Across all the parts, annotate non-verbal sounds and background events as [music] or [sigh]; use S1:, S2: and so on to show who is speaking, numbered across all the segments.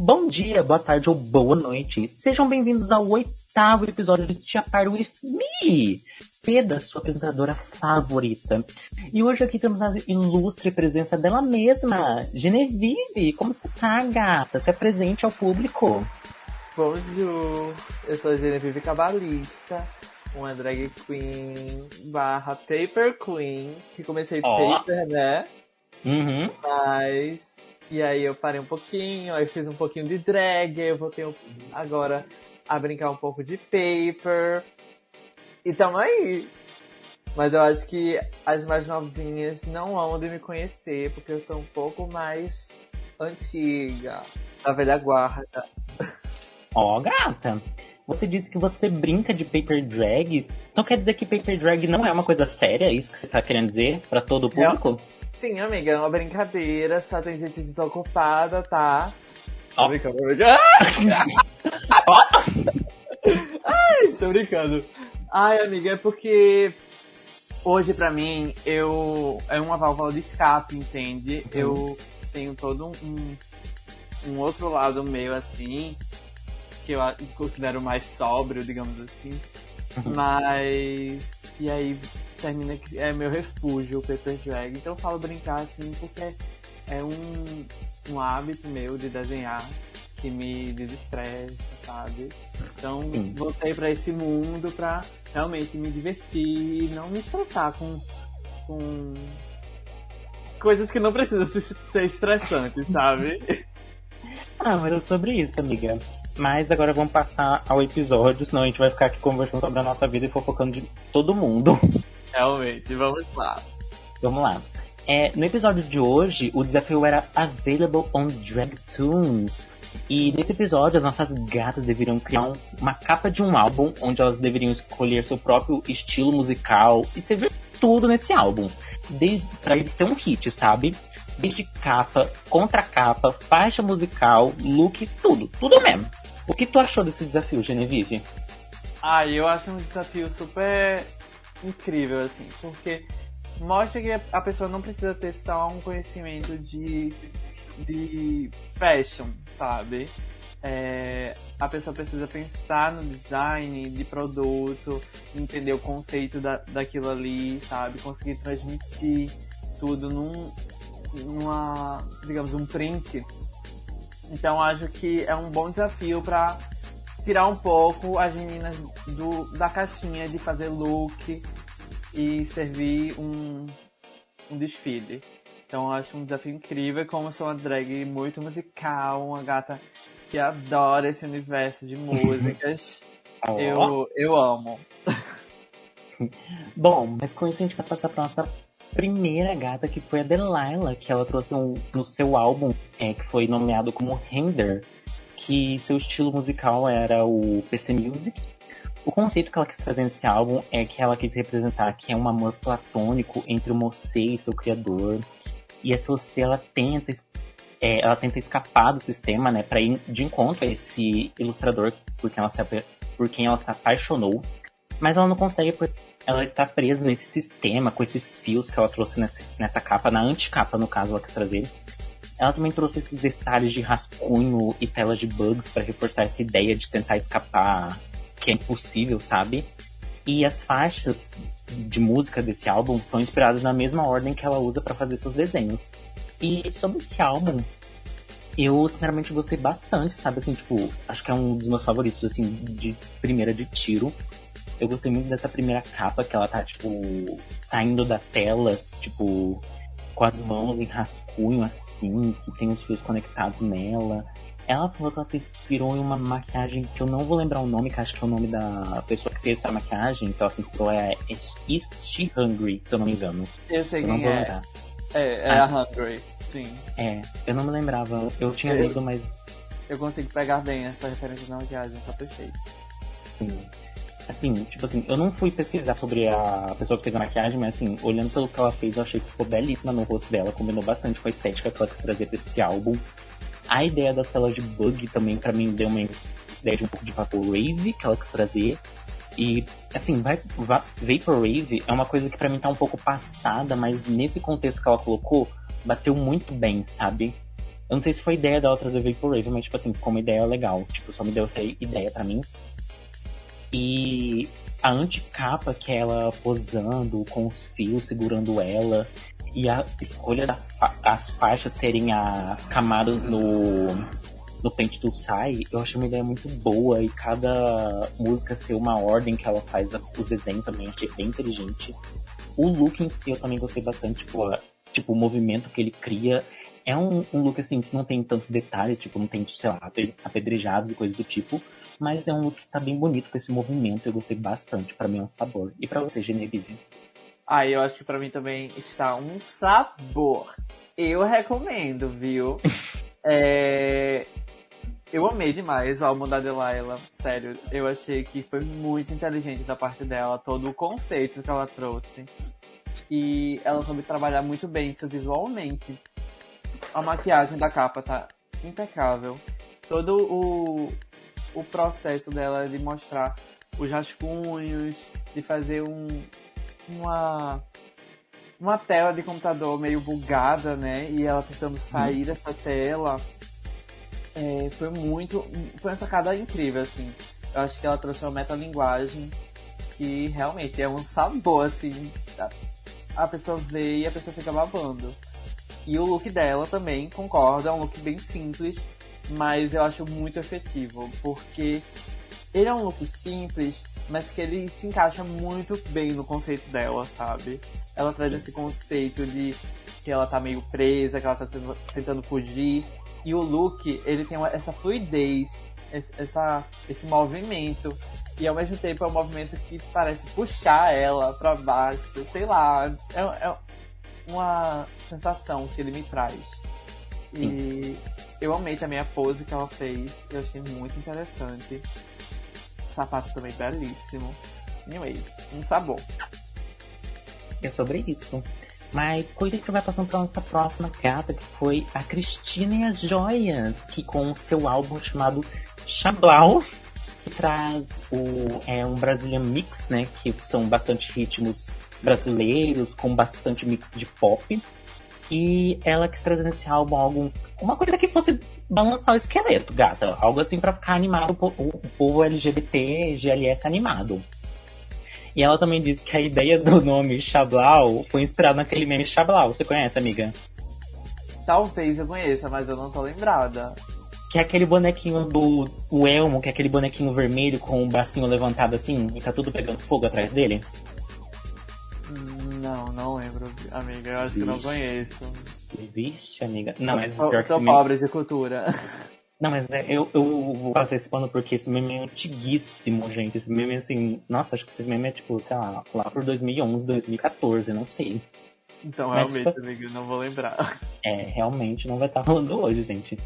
S1: Bom dia, boa tarde ou boa noite. Sejam bem-vindos ao oitavo episódio de Tia Par With Me, Peda, sua apresentadora favorita. E hoje aqui temos a ilustre presença dela mesma, Genevieve. Como você tá, gata? Se apresente ao público.
S2: Bonjour, eu sou a Genevieve Cabalista, uma drag queen barra paper queen, que comecei
S1: Ó.
S2: paper, né?
S1: Uhum.
S2: Mas. E aí eu parei um pouquinho, aí fiz um pouquinho de drag, eu voltei um- agora a brincar um pouco de paper. E tamo aí. Mas eu acho que as mais novinhas não hão de me conhecer, porque eu sou um pouco mais antiga, da velha guarda.
S1: Ó, gata. Você disse que você brinca de paper drags. Então quer dizer que paper drag não é uma coisa séria? É isso que você tá querendo dizer pra todo o público?
S2: Sim, amiga, é uma brincadeira, só tem gente desocupada, tá? Tô brincando, tô brincando. [laughs] Ai, tô brincando. Ai, amiga, é porque hoje pra mim eu é uma válvula de escape, entende? Eu tenho todo um, um outro lado meu assim, que eu considero mais sóbrio, digamos assim.
S1: Uhum.
S2: Mas. E aí termina que é meu refúgio o paper drag. Então eu falo brincar assim porque é um, um hábito meu de desenhar que me desestressa, sabe? Então
S1: Sim.
S2: voltei pra esse mundo pra realmente me divertir e não me estressar com, com coisas que não precisam se- ser estressantes, [laughs] sabe?
S1: Ah, mas é sobre isso, amiga. Mas agora vamos passar ao episódio, senão a gente vai ficar aqui conversando sobre a nossa vida e fofocando de todo mundo.
S2: Realmente, vamos lá.
S1: Vamos lá. É, no episódio de hoje, o desafio era Available on DragToons. E nesse episódio, as nossas gatas deveriam criar um- uma capa de um álbum, onde elas deveriam escolher seu próprio estilo musical e servir tudo nesse álbum. Desde, pra ele ser um hit, sabe? Desde capa, contracapa, faixa musical, look, tudo. Tudo mesmo. O que tu achou desse desafio, Genevieve?
S2: Ah, eu acho um desafio super incrível, assim, porque mostra que a pessoa não precisa ter só um conhecimento de, de fashion, sabe? É, a pessoa precisa pensar no design de produto, entender o conceito da, daquilo ali, sabe? Conseguir transmitir tudo num, numa, digamos, um print. Então acho que é um bom desafio para tirar um pouco as meninas do, da caixinha de fazer look e servir um, um desfile. Então eu acho um desafio incrível, como eu sou uma drag muito musical, uma gata que adora esse universo de músicas. [laughs] Eu, eu amo. [laughs]
S1: Bom, mas com isso a gente vai passar pra nossa primeira gata, que foi a Delilah, que ela trouxe no, no seu álbum, é, que foi nomeado como Render, que seu estilo musical era o PC Music. O conceito que ela quis trazer nesse álbum é que ela quis representar que é um amor platônico entre você e seu criador. E essa você, ela tenta, é, ela tenta escapar do sistema, né, para ir de encontro a esse ilustrador por quem ela se, por quem ela se apaixonou. Mas ela não consegue, pois ela está presa nesse sistema, com esses fios que ela trouxe nessa, nessa capa, na anticapa, no caso, ela quis trazer. Ela também trouxe esses detalhes de rascunho e telas de bugs para reforçar essa ideia de tentar escapar, que é impossível, sabe? E as faixas de música desse álbum são inspiradas na mesma ordem que ela usa para fazer seus desenhos. E sobre esse álbum, eu sinceramente gostei bastante, sabe? Assim, tipo, acho que é um dos meus favoritos, assim, de primeira de tiro. Eu gostei muito dessa primeira capa que ela tá, tipo, saindo da tela, tipo, com as mãos em rascunho, assim, que tem os fios conectados nela. Ela falou que ela se inspirou em uma maquiagem que eu não vou lembrar o nome, que acho que é o nome da pessoa que fez essa maquiagem, que ela se inspirou é Is She Hungry, se eu não me engano.
S2: Eu sei
S1: Eu não
S2: quem
S1: vou
S2: é.
S1: lembrar.
S2: É, é
S1: Ah.
S2: a Hungry, sim.
S1: É, eu não me lembrava. Eu tinha
S2: Eu-
S1: lido, mas
S2: Eu consigo pegar bem essa referência na maquiagem, tá perfeito.
S1: Assim, assim, tipo assim, eu não fui pesquisar sobre a pessoa que fez a maquiagem, mas assim, olhando pelo que ela fez, eu achei que ficou belíssima no rosto dela, combinou bastante com a estética que ela quis trazer pra esse álbum. A ideia das telas de bug também, pra mim, deu uma ideia de um pouco de Vaporwave que ela quis trazer. E, assim, Vaporwave é uma coisa que pra mim tá um pouco passada, mas nesse contexto que ela colocou, bateu muito bem, sabe? Eu não sei se foi ideia dela trazer Vaporwave, mas, tipo assim, como ideia legal. Tipo, só me deu essa ideia para mim. E a anticapa, que é ela posando com os fios segurando ela, e a escolha das faixas serem as camadas no, no pente do Sai, eu achei uma ideia muito boa e cada música ser uma ordem que ela faz o desenho também, achei bem inteligente. O look em si eu também gostei bastante, tipo, a, tipo o movimento que ele cria. É um, um look assim que não tem tantos detalhes, tipo, não tem, sei lá, apedrejados e coisas do tipo, mas é um look que tá bem bonito com esse movimento, eu gostei bastante, para mim é um sabor. E para você, Genevieve?
S2: Ah, eu acho que pra mim também está um sabor. Eu recomendo, viu? [laughs] é... Eu amei demais o álbum da Delilah. Sério, eu achei que foi muito inteligente da parte dela, todo o conceito que ela trouxe. E ela soube trabalhar muito bem isso visualmente. A maquiagem da capa tá impecável. Todo o, o processo dela de mostrar os rascunhos, de fazer um, uma uma tela de computador meio bugada, né? E ela tentando sair dessa tela. É, foi muito. Foi uma sacada incrível, assim. Eu acho que ela trouxe uma metalinguagem que realmente é um sabor, assim. A, a pessoa vê e a pessoa fica babando. E o look dela também, concordo, é um look bem simples, mas eu acho muito efetivo, porque ele é um look simples, mas que ele se encaixa muito bem no conceito dela, sabe? Ela traz esse conceito de que ela tá meio presa, que ela tá tentando fugir. E o look, ele tem essa fluidez, essa, esse movimento. E ao mesmo tempo é um movimento que parece puxar ela para baixo, sei lá. É, é, uma sensação que ele me traz. E eu amei também a pose que ela fez, eu achei muito interessante sapato também belíssimo. Anyway, um sabor.
S1: É sobre isso. Mas coisa que vai passando para nossa próxima gata, que foi a Cristina e as Joias, que com o seu álbum chamado Chablau, que traz o, é um Brazilian Mix, né? Que são bastante ritmos brasileiros, com bastante mix de pop. E ela quis trazer nesse álbum algo, uma coisa que fosse balançar o esqueleto, gata. Algo assim para ficar animado, o povo LGBT, GLS animado. E ela também disse que a ideia do nome Chablau foi inspirada naquele meme Chablau. Você conhece, amiga?
S2: Talvez eu conheça, mas eu não tô lembrada.
S1: Que é aquele bonequinho do o Elmo, que é aquele bonequinho vermelho com o bracinho levantado assim e tá tudo pegando fogo atrás dele.
S2: Não, não lembro, amiga. Eu acho Vixe. que não conheço.
S1: Vixe, amiga. Não, mas
S2: tô, pior que tô pobre meme... de cultura. [laughs]
S1: Não, mas é, eu, eu vou passar esse pano porque esse meme é antiguíssimo, gente. Esse meme, assim, nossa, acho que esse meme é tipo, sei lá, lá por 2011, 2014, não sei.
S2: Então, mas, realmente, tipo, amigo, não vou lembrar. [laughs]
S1: É, realmente não vai estar falando hoje, gente.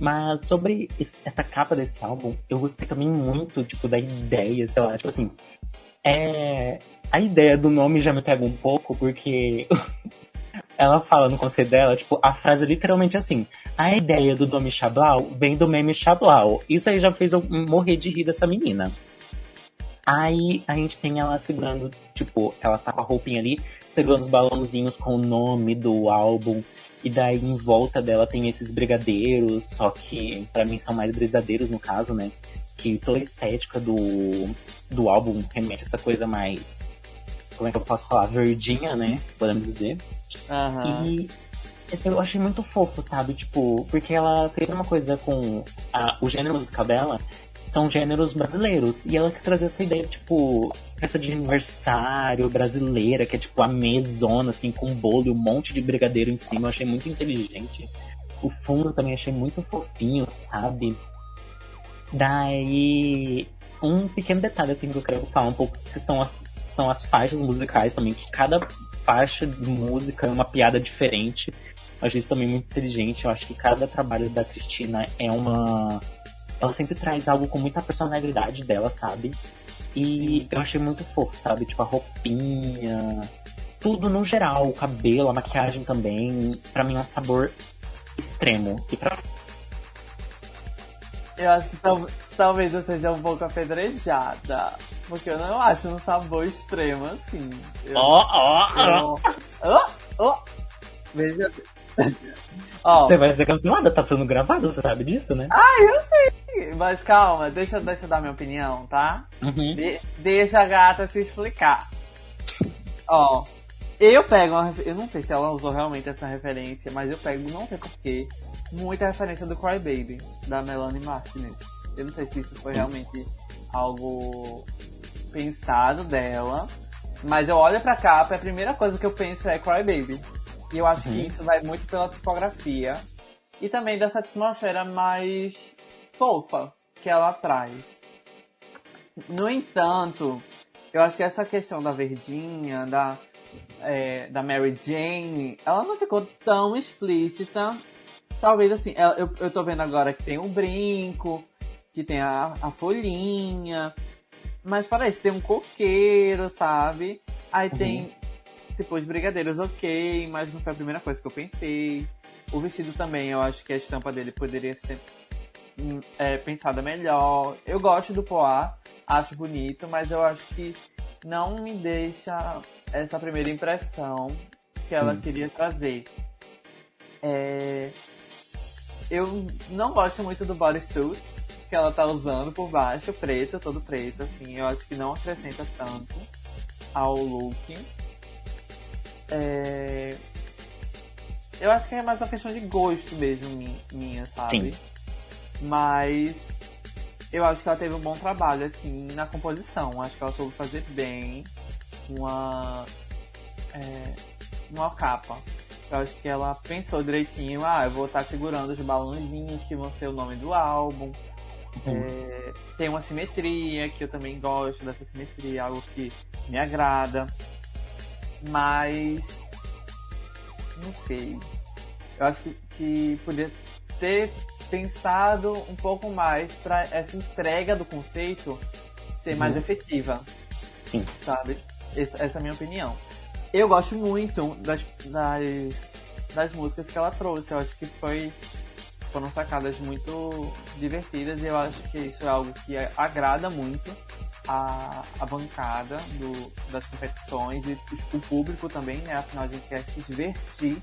S1: Mas sobre essa capa desse álbum, eu gostei também muito, tipo, da ideia, sei lá, tipo assim. É, a ideia do nome já me pega um pouco, porque [laughs] ela fala no conselho dela, tipo, a frase é literalmente assim: a ideia do nome Chablau vem do meme Chablau. Isso aí já fez eu morrer de rir dessa menina. Aí a gente tem ela segurando, tipo, ela tá com a roupinha ali, segurando os balãozinhos com o nome do álbum. E daí em volta dela tem esses brigadeiros, só que para mim são mais brigadeiros no caso, né? Que toda a estética do, do álbum remete a essa coisa mais como é que eu posso falar, verdinha, né? Podemos dizer.
S2: Uhum.
S1: E eu achei muito fofo, sabe? Tipo, porque ela fez uma coisa com a, o gênero musical dela, são gêneros brasileiros. E ela quis trazer essa ideia, tipo, festa de aniversário brasileira, que é tipo a mesona, assim, com bolo e um monte de brigadeiro em cima. Eu achei muito inteligente. O fundo também achei muito fofinho, sabe? Daí, um pequeno detalhe, assim, que eu quero falar um pouco, que são as são as faixas musicais também, que cada faixa de música é uma piada diferente. Eu achei isso também muito inteligente. Eu acho que cada trabalho da Cristina é uma. Ela sempre traz algo com muita personalidade dela, sabe? E eu achei muito fofo, sabe? Tipo, a roupinha, tudo no geral, o cabelo, a maquiagem também. Pra mim é um sabor extremo. E pra...
S2: Eu acho que tal, talvez eu seja um pouco apedrejada. Porque eu não acho um sabor extremo assim.
S1: Ó, ó, ó.
S2: Ó, ó. Veja. Ó,
S1: Você vai ser cancelada, tá sendo gravado, você sabe disso, né?
S2: Ah, eu sei. Mas calma, deixa, deixa eu dar minha opinião, tá?
S1: Uhum.
S2: De- deixa a gata se explicar. Ó, eu pego uma Eu não sei se ela usou realmente essa referência, mas eu pego, não sei porquê, muita referência do Cry Baby, da Melanie Martinez. Eu não sei se isso foi
S1: Sim.
S2: realmente algo pensado dela. Mas eu olho pra capa e a primeira coisa que eu penso é Cry Baby. E eu acho
S1: Uhum.
S2: que isso vai muito pela tipografia. E também dessa atmosfera mais fofa que ela traz. No entanto, eu acho que essa questão da verdinha, da, é, da Mary Jane, ela não ficou tão explícita. Talvez assim, eu, eu tô vendo agora que tem um brinco, que tem a, a folhinha. Mas fora isso, tem um coqueiro, sabe? Aí tem, tipo, os brigadeiros, ok, mas não foi a primeira coisa que eu pensei. O vestido também, eu acho que a estampa dele poderia ser hum, é, pensada melhor. Eu gosto do Poá, acho bonito, mas eu acho que não me deixa essa primeira impressão que ela
S1: Sim.
S2: queria trazer. É, Eu não gosto muito do bodysuit que ela tá usando por baixo, preto, todo preto, assim, eu acho que não acrescenta tanto ao look. É, Eu acho que é mais uma questão de gosto mesmo mi- minha, sabe?
S1: Sim.
S2: Mas eu acho que ela teve um bom trabalho, assim, na composição. Acho que ela soube fazer bem uma. É, uma capa. Eu acho que ela pensou direitinho, ah, eu vou estar segurando os balãozinhos que vão ser o nome do álbum.
S1: Uhum.
S2: É, tem uma simetria, que eu também gosto dessa simetria, algo que me agrada. Mas. Não sei. Eu acho que, que poderia ter pensado um pouco mais para essa entrega do conceito ser mais
S1: Uhum.
S2: efetiva,
S1: Sim.
S2: sabe? Essa, essa é a minha opinião. Eu gosto muito das, das, das músicas que ela trouxe. Eu acho que foi, foram sacadas muito divertidas e eu acho que isso é algo que agrada muito a, a bancada do, das competições e o público também, né? Afinal, a gente quer se divertir.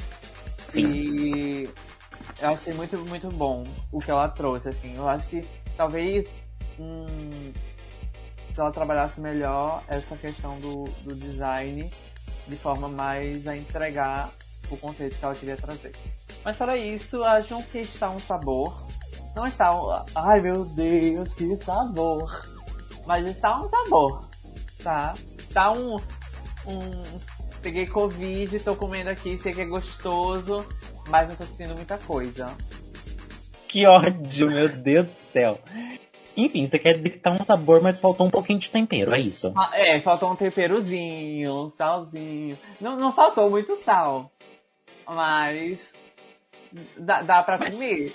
S2: E eu achei muito, muito bom o que ela trouxe, assim. Eu acho que talvez hum, se ela trabalhasse melhor essa questão do, do design de forma mais a entregar o conceito que ela queria trazer. Mas fora isso, acham que está um sabor. Não está um. Ai meu Deus, que sabor! Mas está um sabor, tá? Está um. um peguei Covid, tô comendo aqui, sei que é gostoso, mas não tô sentindo muita coisa.
S1: Que ódio, meu Deus do céu. Enfim, você quer dizer que tá um sabor, mas faltou um pouquinho de tempero, é isso?
S2: Ah, É, faltou um temperozinho, um salzinho. Não, não faltou muito sal, mas dá, dá pra
S1: Mas-
S2: comer.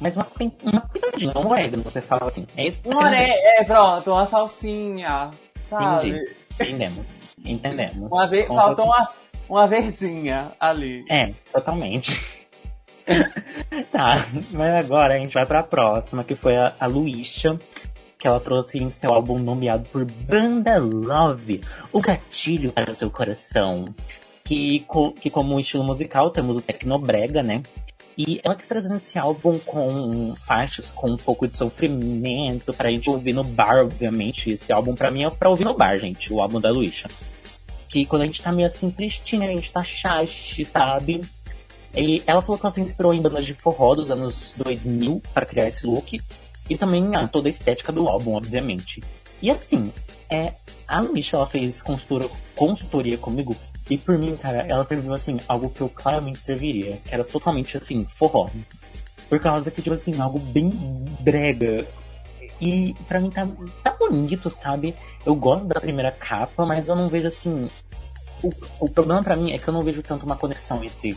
S1: Mas uma, uma pitadinha, um orégano, você fala assim. É isso
S2: Um
S1: você quer dizer.
S2: oré, é, pronto, uma salsinha, sabe?
S1: Entendi. Entendemos. Entendemos.
S2: Uma ve-
S1: Com
S2: faltou uma, uma verdinha ali.
S1: É, totalmente. [laughs] tá, mas agora a gente vai pra próxima, que foi a, a Luísa, que ela trouxe em seu álbum nomeado por Banda Love, o gatilho para o seu coração. Que, co- que como estilo musical temos o Tecnobrega, né? E ela quis trazer nesse álbum com faixas com um pouco de sofrimento pra gente ouvir no bar, obviamente. Esse álbum pra mim é pra ouvir no bar, gente, o álbum da Luísa. Que quando a gente tá meio assim tristinha, a gente tá chaste, sabe? E ela falou que ela se inspirou em bandas de forró dos anos 2000 para criar esse look. E também ah, toda a estética do álbum, obviamente. E assim, é, a Luísa, ela fez consultora, consultoria comigo. E por mim, cara, ela serviu assim, algo que eu claramente serviria. Que era totalmente assim, forró. Por causa que, tipo assim, algo bem brega. E pra mim tá, tá bonito, sabe? Eu gosto da primeira capa, mas eu não vejo assim. O, o problema pra mim é que eu não vejo tanto uma conexão entre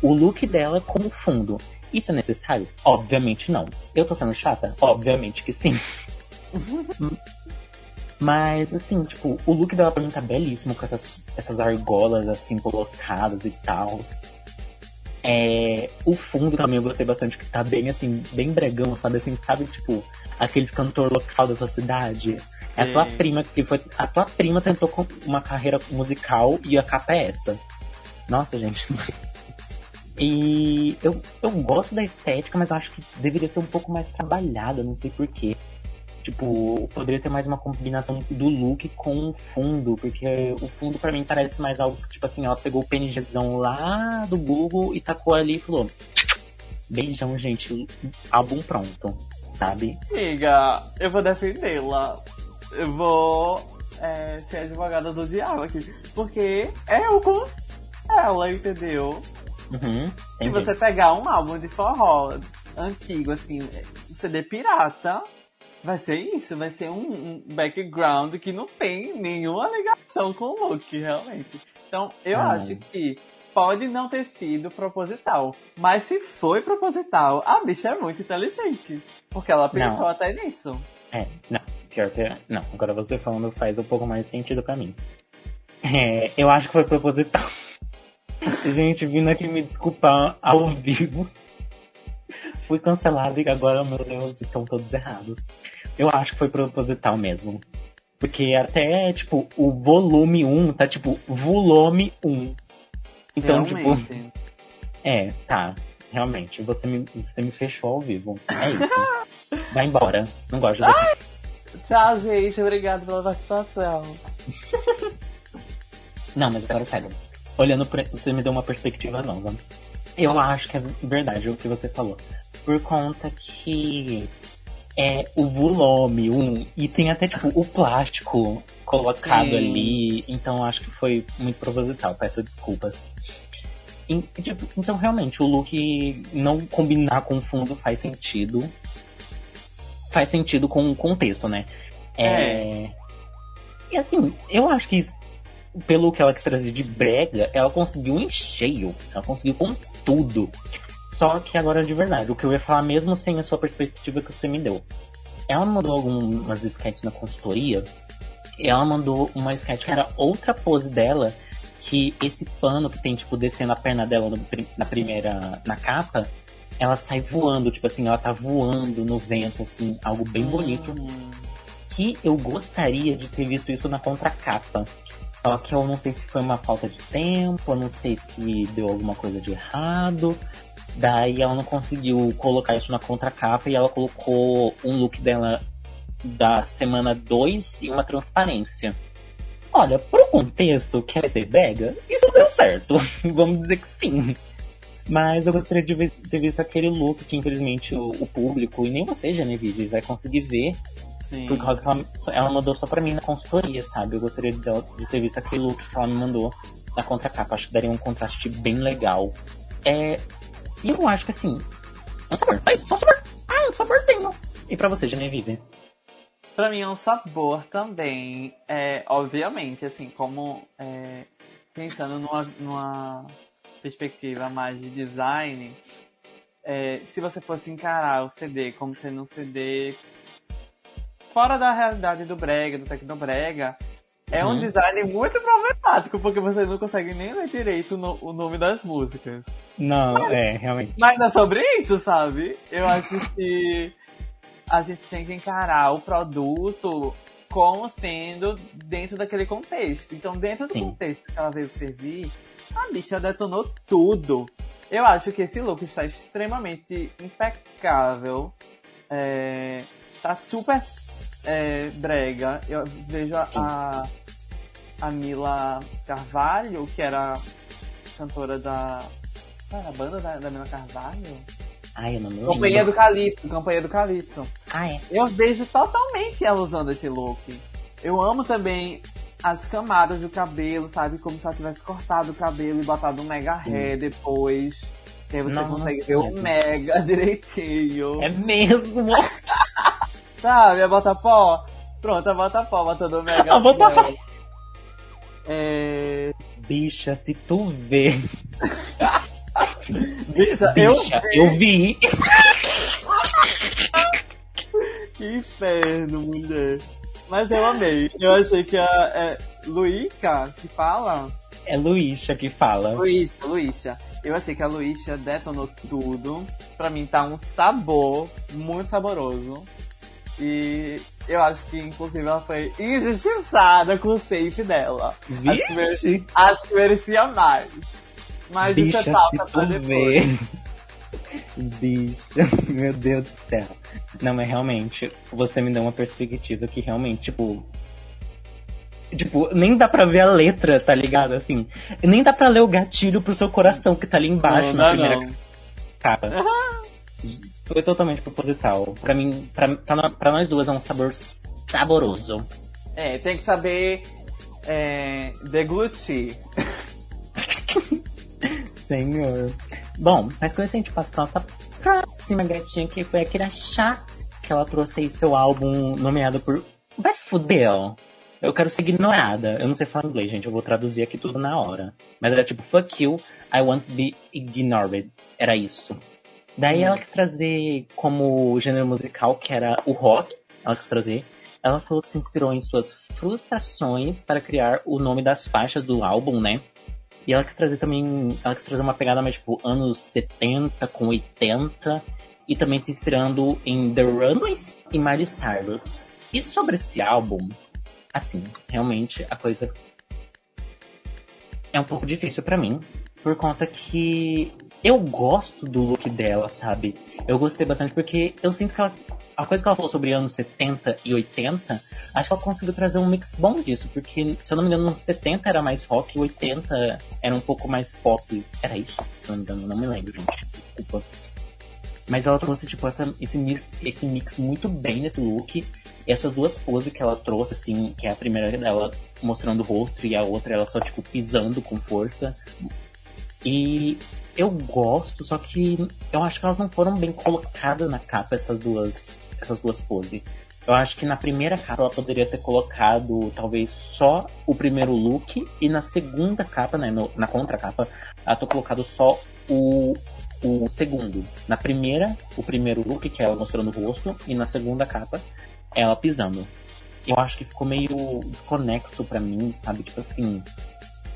S1: o look dela com o fundo. Isso é necessário? Obviamente não. Eu tô sendo chata? Obviamente que sim. [laughs] Mas, assim, tipo, o look dela pra mim tá belíssimo, com essas, essas argolas, assim, colocadas e tal. É, o fundo também eu gostei bastante, que tá bem, assim, bem bregão, sabe? Assim, sabe, tipo, aqueles cantor local da sua cidade. É a tua
S2: Sim.
S1: prima que foi. A tua prima tentou uma carreira musical e a capa é essa. Nossa, gente. [laughs] E eu, eu gosto da estética, mas eu acho que deveria ser um pouco mais trabalhada, não sei porquê. Tipo, poderia ter mais uma combinação do look com o fundo, porque o fundo para mim parece mais algo tipo assim, ela pegou o PNGzão lá do Google e tacou ali e falou: Beijão, gente, álbum pronto, sabe?
S2: Amiga, eu vou defendê-la. Eu vou é, ser advogada do diabo aqui. Porque é o ela, entendeu?
S1: Uhum,
S2: Se você pegar um álbum de forró antigo, assim, CD pirata, vai ser isso, vai ser um, um, background que não tem nenhuma ligação com o look, realmente. Então, eu ah. acho que pode não ter sido proposital, mas se foi proposital, a bicha é muito inteligente, porque ela pensou não. até nisso.
S1: É, não, pior que não. Agora você falando faz um pouco mais sentido para mim. É, eu acho que foi proposital. [laughs] Gente, vindo aqui me desculpar ao vivo. [laughs] Fui cancelado e agora meus erros estão todos errados. Eu acho que foi proposital mesmo. Porque até, tipo, o volume 1 tá tipo volume 1. Então, tipo, Realmente. tipo. [laughs] É, tá. Realmente, você me, você me fechou ao vivo. É isso. [laughs] Vai embora. Não gosto de você.
S2: Tchau, gente. Obrigado pela participação.
S1: Não, mas agora sério olhando pra, você me deu uma perspectiva nova. Eu acho que é verdade o que você falou. Por conta que é o volume, um, e tem até tipo o plástico colocado Sim. ali. Então acho que foi muito proposital, peço desculpas. E, tipo, então realmente o look não combinar com o fundo faz sentido. Faz sentido com o contexto, né? É. é... E assim, eu acho que pelo que ela quis trazer de brega, ela conseguiu em cheio. Ela conseguiu com tudo. Só que agora de verdade, o que eu ia falar mesmo sem a sua perspectiva que você me deu. Ela mandou algumas sketches na consultoria. Ela mandou uma sketch que era outra pose dela. Que esse pano que tem, tipo, descendo a perna dela no, na primeira. na capa, ela sai voando, tipo assim, ela tá voando no vento, assim, algo bem bonito. Hum. Que eu gostaria de ter visto isso na contracapa. Só que eu não sei se foi uma falta de tempo, eu não sei se deu alguma coisa de errado. Daí ela não conseguiu colocar isso na contracapa e ela colocou um look dela da semana 2 e uma transparência. Olha, pro contexto, quer ser brega, isso deu certo. [laughs] Vamos dizer que sim. Mas eu gostaria de ver, ter visto aquele look que infelizmente o, o público, e nem você, Genevieve, vai conseguir ver Sim. Por causa que ela, ela mandou só pra mim na consultoria, sabe? Eu gostaria de, de ter visto aquele look que ela me mandou na contracapa. Acho que daria um contraste bem legal. É, e eu acho que assim. É um sabor, é só um sabor. Ah, um saborzinho. E pra você, Genevieve?
S2: Pra mim é um sabor também. É, obviamente, assim, como é, pensando numa, numa perspectiva mais de design, é, se você fosse encarar o CD como sendo um CD fora da realidade do brega, do tecnobrega, é uhum. um design muito problemático, porque você não consegue nem ler direito no, o nome das músicas.
S1: Não, mas, é, realmente.
S2: Mas é sobre isso, sabe? Eu acho que a gente tem que encarar o produto como sendo dentro daquele contexto. Então, dentro do Sim. contexto que ela veio servir, a bicha detonou tudo. Eu acho que esse look está extremamente impecável. É, tá super é, brega. Eu vejo a, a, Mila Carvalho, que era cantora da. Qual era a banda da, da Mila Carvalho?
S1: Ai, eu não me
S2: Companhia do Calypso, Companhia do Calypso.
S1: Ah, é?
S2: Eu vejo totalmente ela usando esse look. Eu amo também as camadas do cabelo, sabe? Como se ela tivesse cortado o cabelo e botado um mega hair depois. Que aí você Nossa, consegue ver o mega [laughs] direitinho.
S1: É mesmo?
S2: Sabe, a bota pó? Pronto, a bota pó, botando o mega. A bota pó. É...
S1: Bicha, se tu vê. [laughs]
S2: Bicha, eu vi.
S1: Eu vi.
S2: que inferno, mulher. Mas eu amei. Eu achei que a é, Luíca que fala.
S1: É Luísa que fala.
S2: Luísa, Luísa. Eu achei que a Luísa detonou tudo. Pra mim tá um sabor muito saboroso. E eu acho que, inclusive, ela foi injustiçada com o safe dela.
S1: Vixe.
S2: Acho que, merecia, acho que merecia mais. Mas
S1: Bicha,
S2: isso é pauta pra depois.
S1: ver. Bicha, [laughs] meu Deus do céu. Não, mas realmente, você me deu uma perspectiva que realmente, tipo. Tipo, nem dá pra ver a letra, tá ligado? Assim, nem dá pra ler o gatilho pro seu coração que tá ali embaixo
S2: não,
S1: na
S2: dá
S1: primeira
S2: não.
S1: capa. Foi totalmente proposital. Pra mim, pra, pra, pra nós duas é um sabor saboroso.
S2: É, tem que saber é, deglutir. [laughs]
S1: Senhor. Bom, mas com isso a gente passa pra nossa próxima gatinha, que foi a Kira Chá, que ela trouxe aí seu álbum nomeado por. Vai se fuder, ó. Eu quero ser ignorada. Eu não sei falar inglês, gente. Eu vou traduzir aqui tudo na hora. Mas era tipo, fuck you, I want to be ignored. Era isso. Daí ela quis trazer como gênero musical, que era o rock. Ela quis trazer. Ela falou que se inspirou em suas frustrações para criar o nome das faixas do álbum, né? E ela quis trazer também. Ela quis trazer uma pegada mais tipo anos 70 com 80. E também se inspirando em The Runaways e Miley Cyrus. E sobre esse álbum, assim, realmente a coisa é um pouco difícil pra mim. Por conta que eu gosto do look dela, sabe? Eu gostei bastante porque eu sinto que ela. A coisa que ela falou sobre anos 70 e 80, acho que ela conseguiu trazer um mix bom disso, porque, se eu não me engano, nos 70 era mais rock e 80 era um pouco mais pop. Era isso? Se eu não me engano, não me lembro, gente. Desculpa. Mas ela trouxe, tipo, essa, esse, mix, esse mix muito bem nesse look. E essas duas poses que ela trouxe, assim, que é a primeira dela mostrando o rosto e a outra ela só, tipo, pisando com força. E eu gosto, só que eu acho que elas não foram bem colocadas na capa, essas duas, essas duas poses. Eu acho que na primeira capa ela poderia ter colocado talvez só o primeiro look e na segunda capa, né, no- na contracapa, ela ter colocado só o, o segundo. Na primeira, o primeiro look, que é ela mostrando o rosto, e na segunda capa, ela pisando. Eu acho que ficou meio desconexo pra mim, sabe? Tipo assim,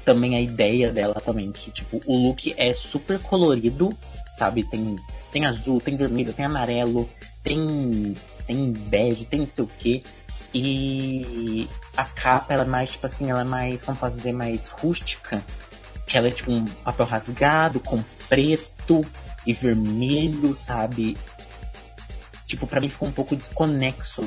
S1: também a ideia dela também, que tipo, o look é super colorido, sabe? Tem, tem azul, tem vermelho, tem amarelo, tem, tem bege, tem não sei o que. E a capa, ela é mais, tipo assim, ela é mais, como posso dizer, mais rústica. Que ela é tipo um papel rasgado, com preto e vermelho, sabe? Tipo, pra mim ficou um pouco desconexo.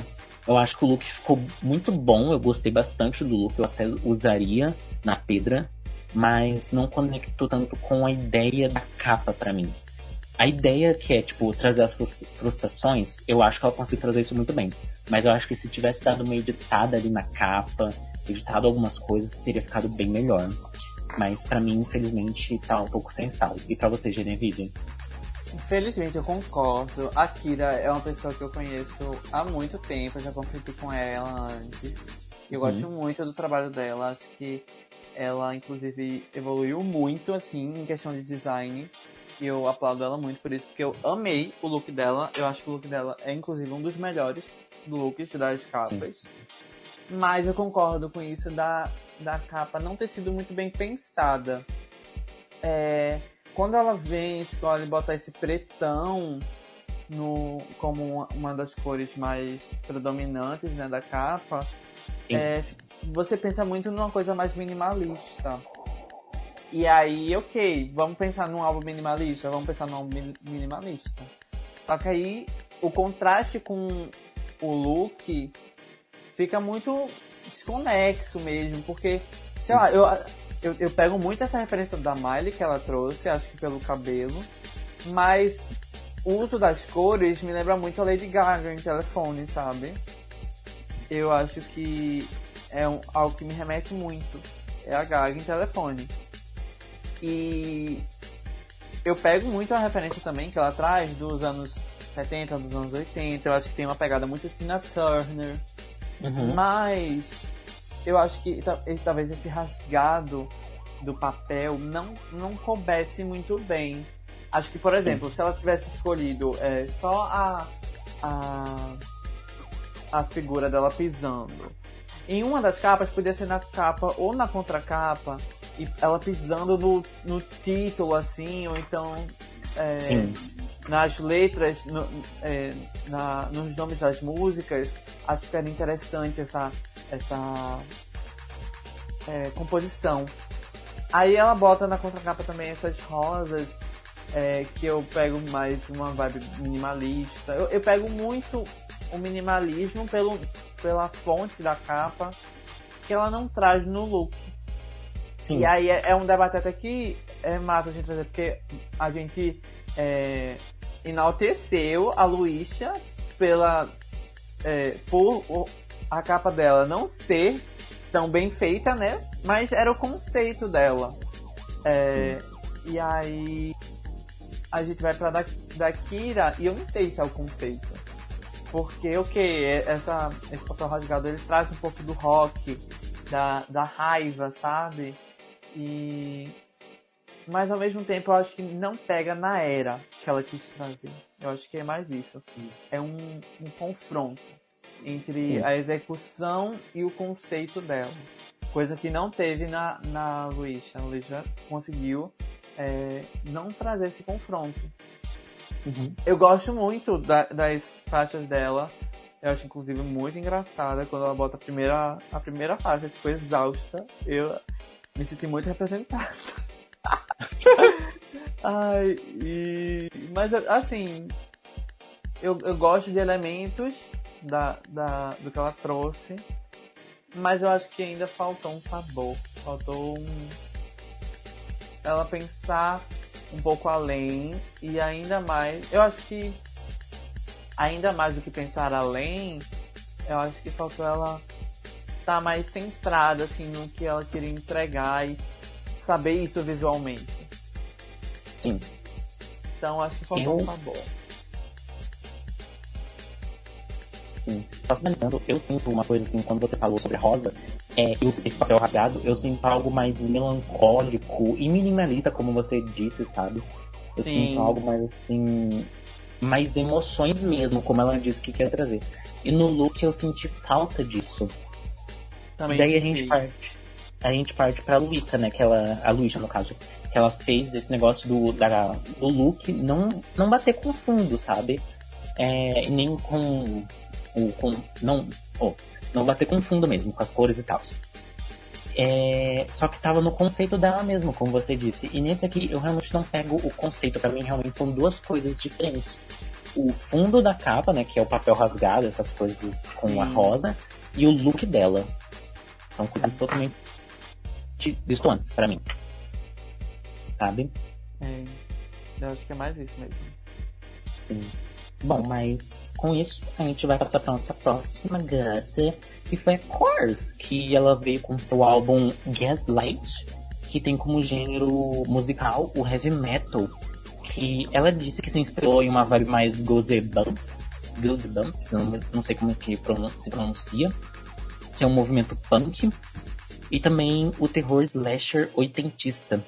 S1: Eu acho que o look ficou muito bom, eu gostei bastante do look, eu até usaria na pedra, mas não conectou tanto com a ideia da capa pra mim. A ideia que é, tipo, trazer as frus- frustrações, eu acho que ela conseguiu trazer isso muito bem. Mas eu acho que se tivesse dado uma editada ali na capa, editado algumas coisas, teria ficado bem melhor. Mas pra mim, infelizmente, tá um pouco sem sal. E pra você, Genevieve?
S2: Infelizmente, eu concordo. A Kira é uma pessoa que eu conheço há muito tempo, eu já competi com ela antes. Eu
S1: Uhum.
S2: gosto muito do trabalho dela, acho que ela, inclusive, evoluiu muito, assim, em questão de design. E eu aplaudo ela muito por isso, porque eu amei o look dela. Eu acho que o look dela é, inclusive, um dos melhores looks das capas. Mas eu concordo com isso da, da capa não ter sido muito bem pensada. É, quando ela vem, escolhe botar esse pretão no, como uma, das cores mais predominantes né, da capa,
S1: Sim.
S2: é, você pensa muito numa coisa mais minimalista. E aí, ok, vamos pensar num álbum minimalista, vamos pensar num álbum mi- minimalista. Só que aí o contraste com o look fica muito desconexo mesmo, porque, sei lá, eu, eu, eu pego muito essa referência da Miley que ela trouxe, acho que pelo cabelo, mas o uso das cores me lembra muito a Lady Gaga em telefone, sabe? Eu acho que é um, algo que me remete muito. É a Gaga em telefone. E eu pego muito a referência também que ela traz dos anos 70, dos anos 80. Eu acho que tem uma pegada muito Tina Turner.
S1: Uhum.
S2: Mas eu acho que ta- talvez esse rasgado do papel não, não coubesse muito bem. Acho que, por exemplo, se ela tivesse escolhido é, só a, a, a figura dela pisando. Em uma das capas, podia ser na capa ou na contracapa, e ela pisando no, no título, assim, ou então é,
S1: Sim.
S2: nas letras, no- é, na- nos nomes das músicas, acho que era interessante essa, essa é, composição. Aí ela bota na contracapa também essas rosas, é, que eu pego mais uma vibe minimalista. Eu, eu pego muito o minimalismo pelo, pela fonte da capa, que ela não traz no look. Sim. E aí é, é, um debate até que é massa a gente trazer, porque a gente é, enalteceu a Luísa pela. É, por a capa dela não ser tão bem feita, né? Mas era o conceito dela. É, e aí a gente vai pra da, da Kira e eu não sei se é o conceito. Porque o que? Essa, esse papel rasgado ele traz um pouco do rock, da, da raiva, sabe? E. Mas ao mesmo tempo eu acho que não pega na era que ela quis trazer. Eu acho que é mais isso. É um, um confronto entre Sim. a execução e o conceito dela. Coisa que não teve na, na Luísa. A Luísa conseguiu é, não trazer esse confronto. Eu gosto muito da, das faixas dela. Eu acho, inclusive, muito engraçada quando ela bota a primeira, a primeira faixa, que foi exausta. Eu me senti muito representada. [laughs] Ai, e... Mas, assim, eu, eu gosto de elementos da, da, do que ela trouxe. Mas eu acho que ainda faltou um sabor. Faltou um. Ela pensar um pouco além e ainda mais. Eu acho que. Ainda mais do que pensar além, eu acho que faltou ela estar tá mais centrada assim, no que ela queria entregar e saber isso visualmente.
S1: Sim.
S2: Então acho que faltou eu... um.
S1: Assim, só finalizando, eu sinto uma coisa assim, quando você falou sobre rosa, é, esse papel rasgado, eu sinto algo mais melancólico e minimalista, como você disse, sabe? Eu Sim. sinto algo mais assim, mais emoções mesmo, como ela disse que quer trazer. E no look eu senti falta disso. Também Daí a gente parte. A gente parte pra Luísa, né? Que ela, a Luísa, no caso. Que ela fez esse negócio do, da, do look não, não bater com fundo, sabe? É, nem com o, com, não, oh, não bater com fundo mesmo, com as cores e tal. É, só que tava no conceito dela mesmo, como você disse. E nesse aqui eu realmente não pego o conceito. para mim realmente são duas coisas diferentes. O fundo da capa, né, que é o papel rasgado, essas coisas com Sim. a rosa, e o look dela. São coisas totalmente distantes para mim. Sabe?
S2: É, eu acho que é mais isso mesmo.
S1: Sim. Bom, mas com isso a gente vai passar para nossa próxima gata, que foi a Course, que ela veio com seu álbum Gaslight, que tem como gênero musical o heavy metal, que ela disse que se inspirou em uma vibe mais Goosebumps, Goosebumps, não, não sei como que se pronuncia, que é um movimento punk, e também o terror slasher oitentista.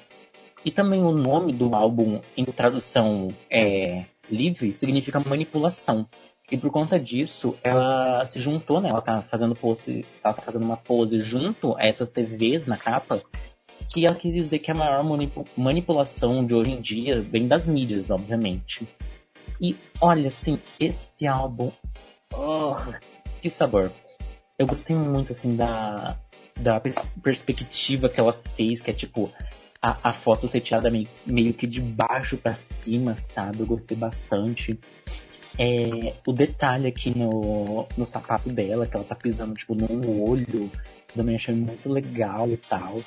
S1: E também o nome do álbum, em tradução é livre significa manipulação. E por conta disso, ela se juntou, né? Ela tá fazendo pose, ela tá fazendo uma pose junto a essas TVs na capa, que ela quis dizer que a maior manipulação de hoje em dia vem das mídias, obviamente. E olha, assim, esse álbum, oh, que sabor. Eu gostei muito, assim, da, da pers perspectiva que ela fez, que é tipo, a, a foto ser tirada meio, meio que de baixo para cima, sabe? Eu gostei bastante. É, o detalhe aqui no, no sapato dela, que ela tá pisando, tipo, num olho, também achei muito legal e tal.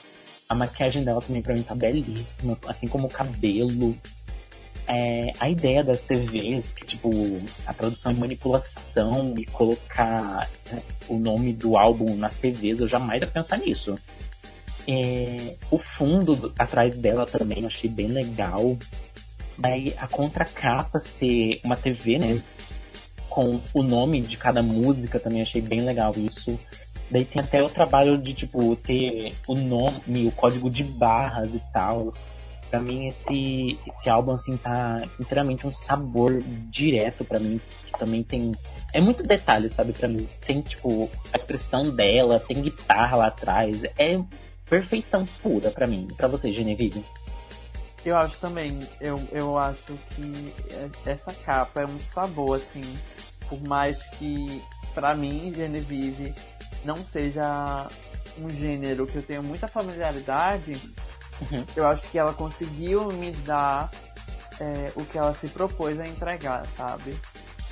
S1: A maquiagem dela também pra mim tá belíssima, assim como o cabelo. É, a ideia das TVs, que tipo, a tradução é manipulação e colocar né, o nome do álbum nas TVs, eu jamais ia pensar nisso. É, o fundo atrás dela também eu achei bem legal. Daí a contracapa ser uma TV, né? Com o nome de cada música também achei bem legal isso. Daí tem até o trabalho de, tipo, ter o nome, o código de barras e tal. Pra mim, esse, esse álbum, assim, tá inteiramente um sabor direto para mim. Que também tem. É muito detalhe, sabe, para mim. Tem, tipo, a expressão dela, tem guitarra lá atrás. É perfeição pura para mim. para você, Genevieve?
S2: Eu acho também. Eu, eu acho que essa capa é um sabor, assim. Por mais que, para mim, Genevieve não seja um gênero que eu tenho muita familiaridade, Uhum. Eu acho que ela conseguiu me dar é, o que ela se propôs a entregar, sabe?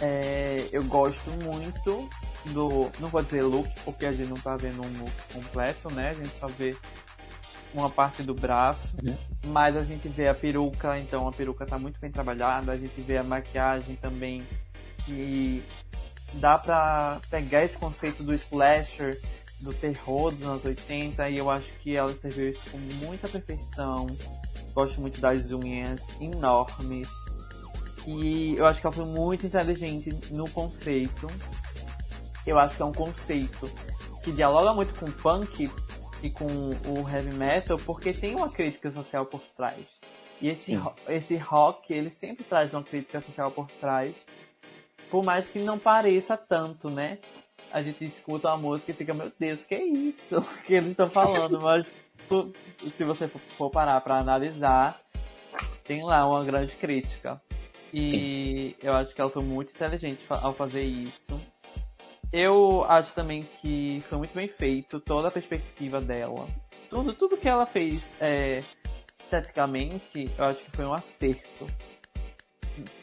S2: É, eu gosto muito do. Não vou dizer look, porque a gente não tá vendo um look completo, né? A gente só vê uma parte do braço, uhum. mas a gente vê a peruca, então a peruca tá muito bem trabalhada, a gente vê a maquiagem também que dá pra pegar esse conceito do slasher, do terror dos anos 80 e eu acho que ela serviu isso com muita perfeição. Gosto muito das unhas enormes. E eu acho que ela foi muito inteligente no conceito. Eu acho que é um conceito que dialoga muito com o punk e com o heavy metal, porque tem uma crítica social por trás. E esse, esse rock, ele sempre traz uma crítica social por trás. Por mais que não pareça tanto, né? A gente escuta a música e fica, meu Deus, que é isso [laughs] que eles estão falando? Mas se você for parar para analisar, tem lá uma grande crítica. E Sim. eu acho que ela foi muito inteligente ao fazer isso. Eu acho também que foi muito bem feito toda a perspectiva dela. Tudo, tudo que ela fez é, esteticamente, eu acho que foi um acerto.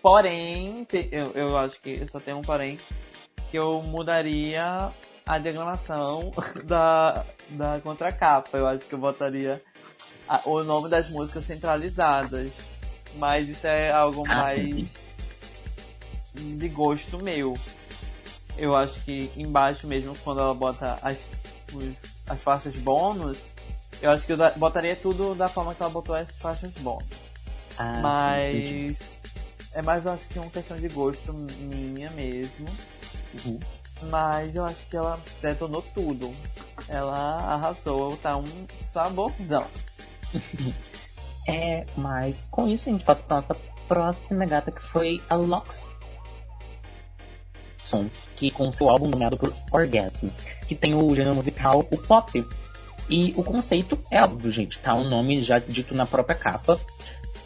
S2: Porém, eu, eu acho que só tem um porém, que eu mudaria a diagramação [laughs] da, da contracapa. Eu acho que eu botaria a, o nome das músicas centralizadas. Mas isso é algo ah, mais sim, sim. de gosto meu. Eu acho que embaixo mesmo, quando ela bota as, os, as faixas bônus, eu acho que eu botaria tudo da forma que ela botou as faixas bônus. Ah, Mas é mais, eu acho que uma questão de gosto minha mesmo. Uhum. Mas eu acho que ela detonou tudo. Ela arrasou, tá um saborzão. [laughs]
S1: é, mas com isso a gente passa pra nossa próxima gata que foi a Lox. Que com seu álbum nomeado por Orgasm, que tem o gênero musical o pop. E o conceito é óbvio, gente, tá? O nome já dito na própria capa.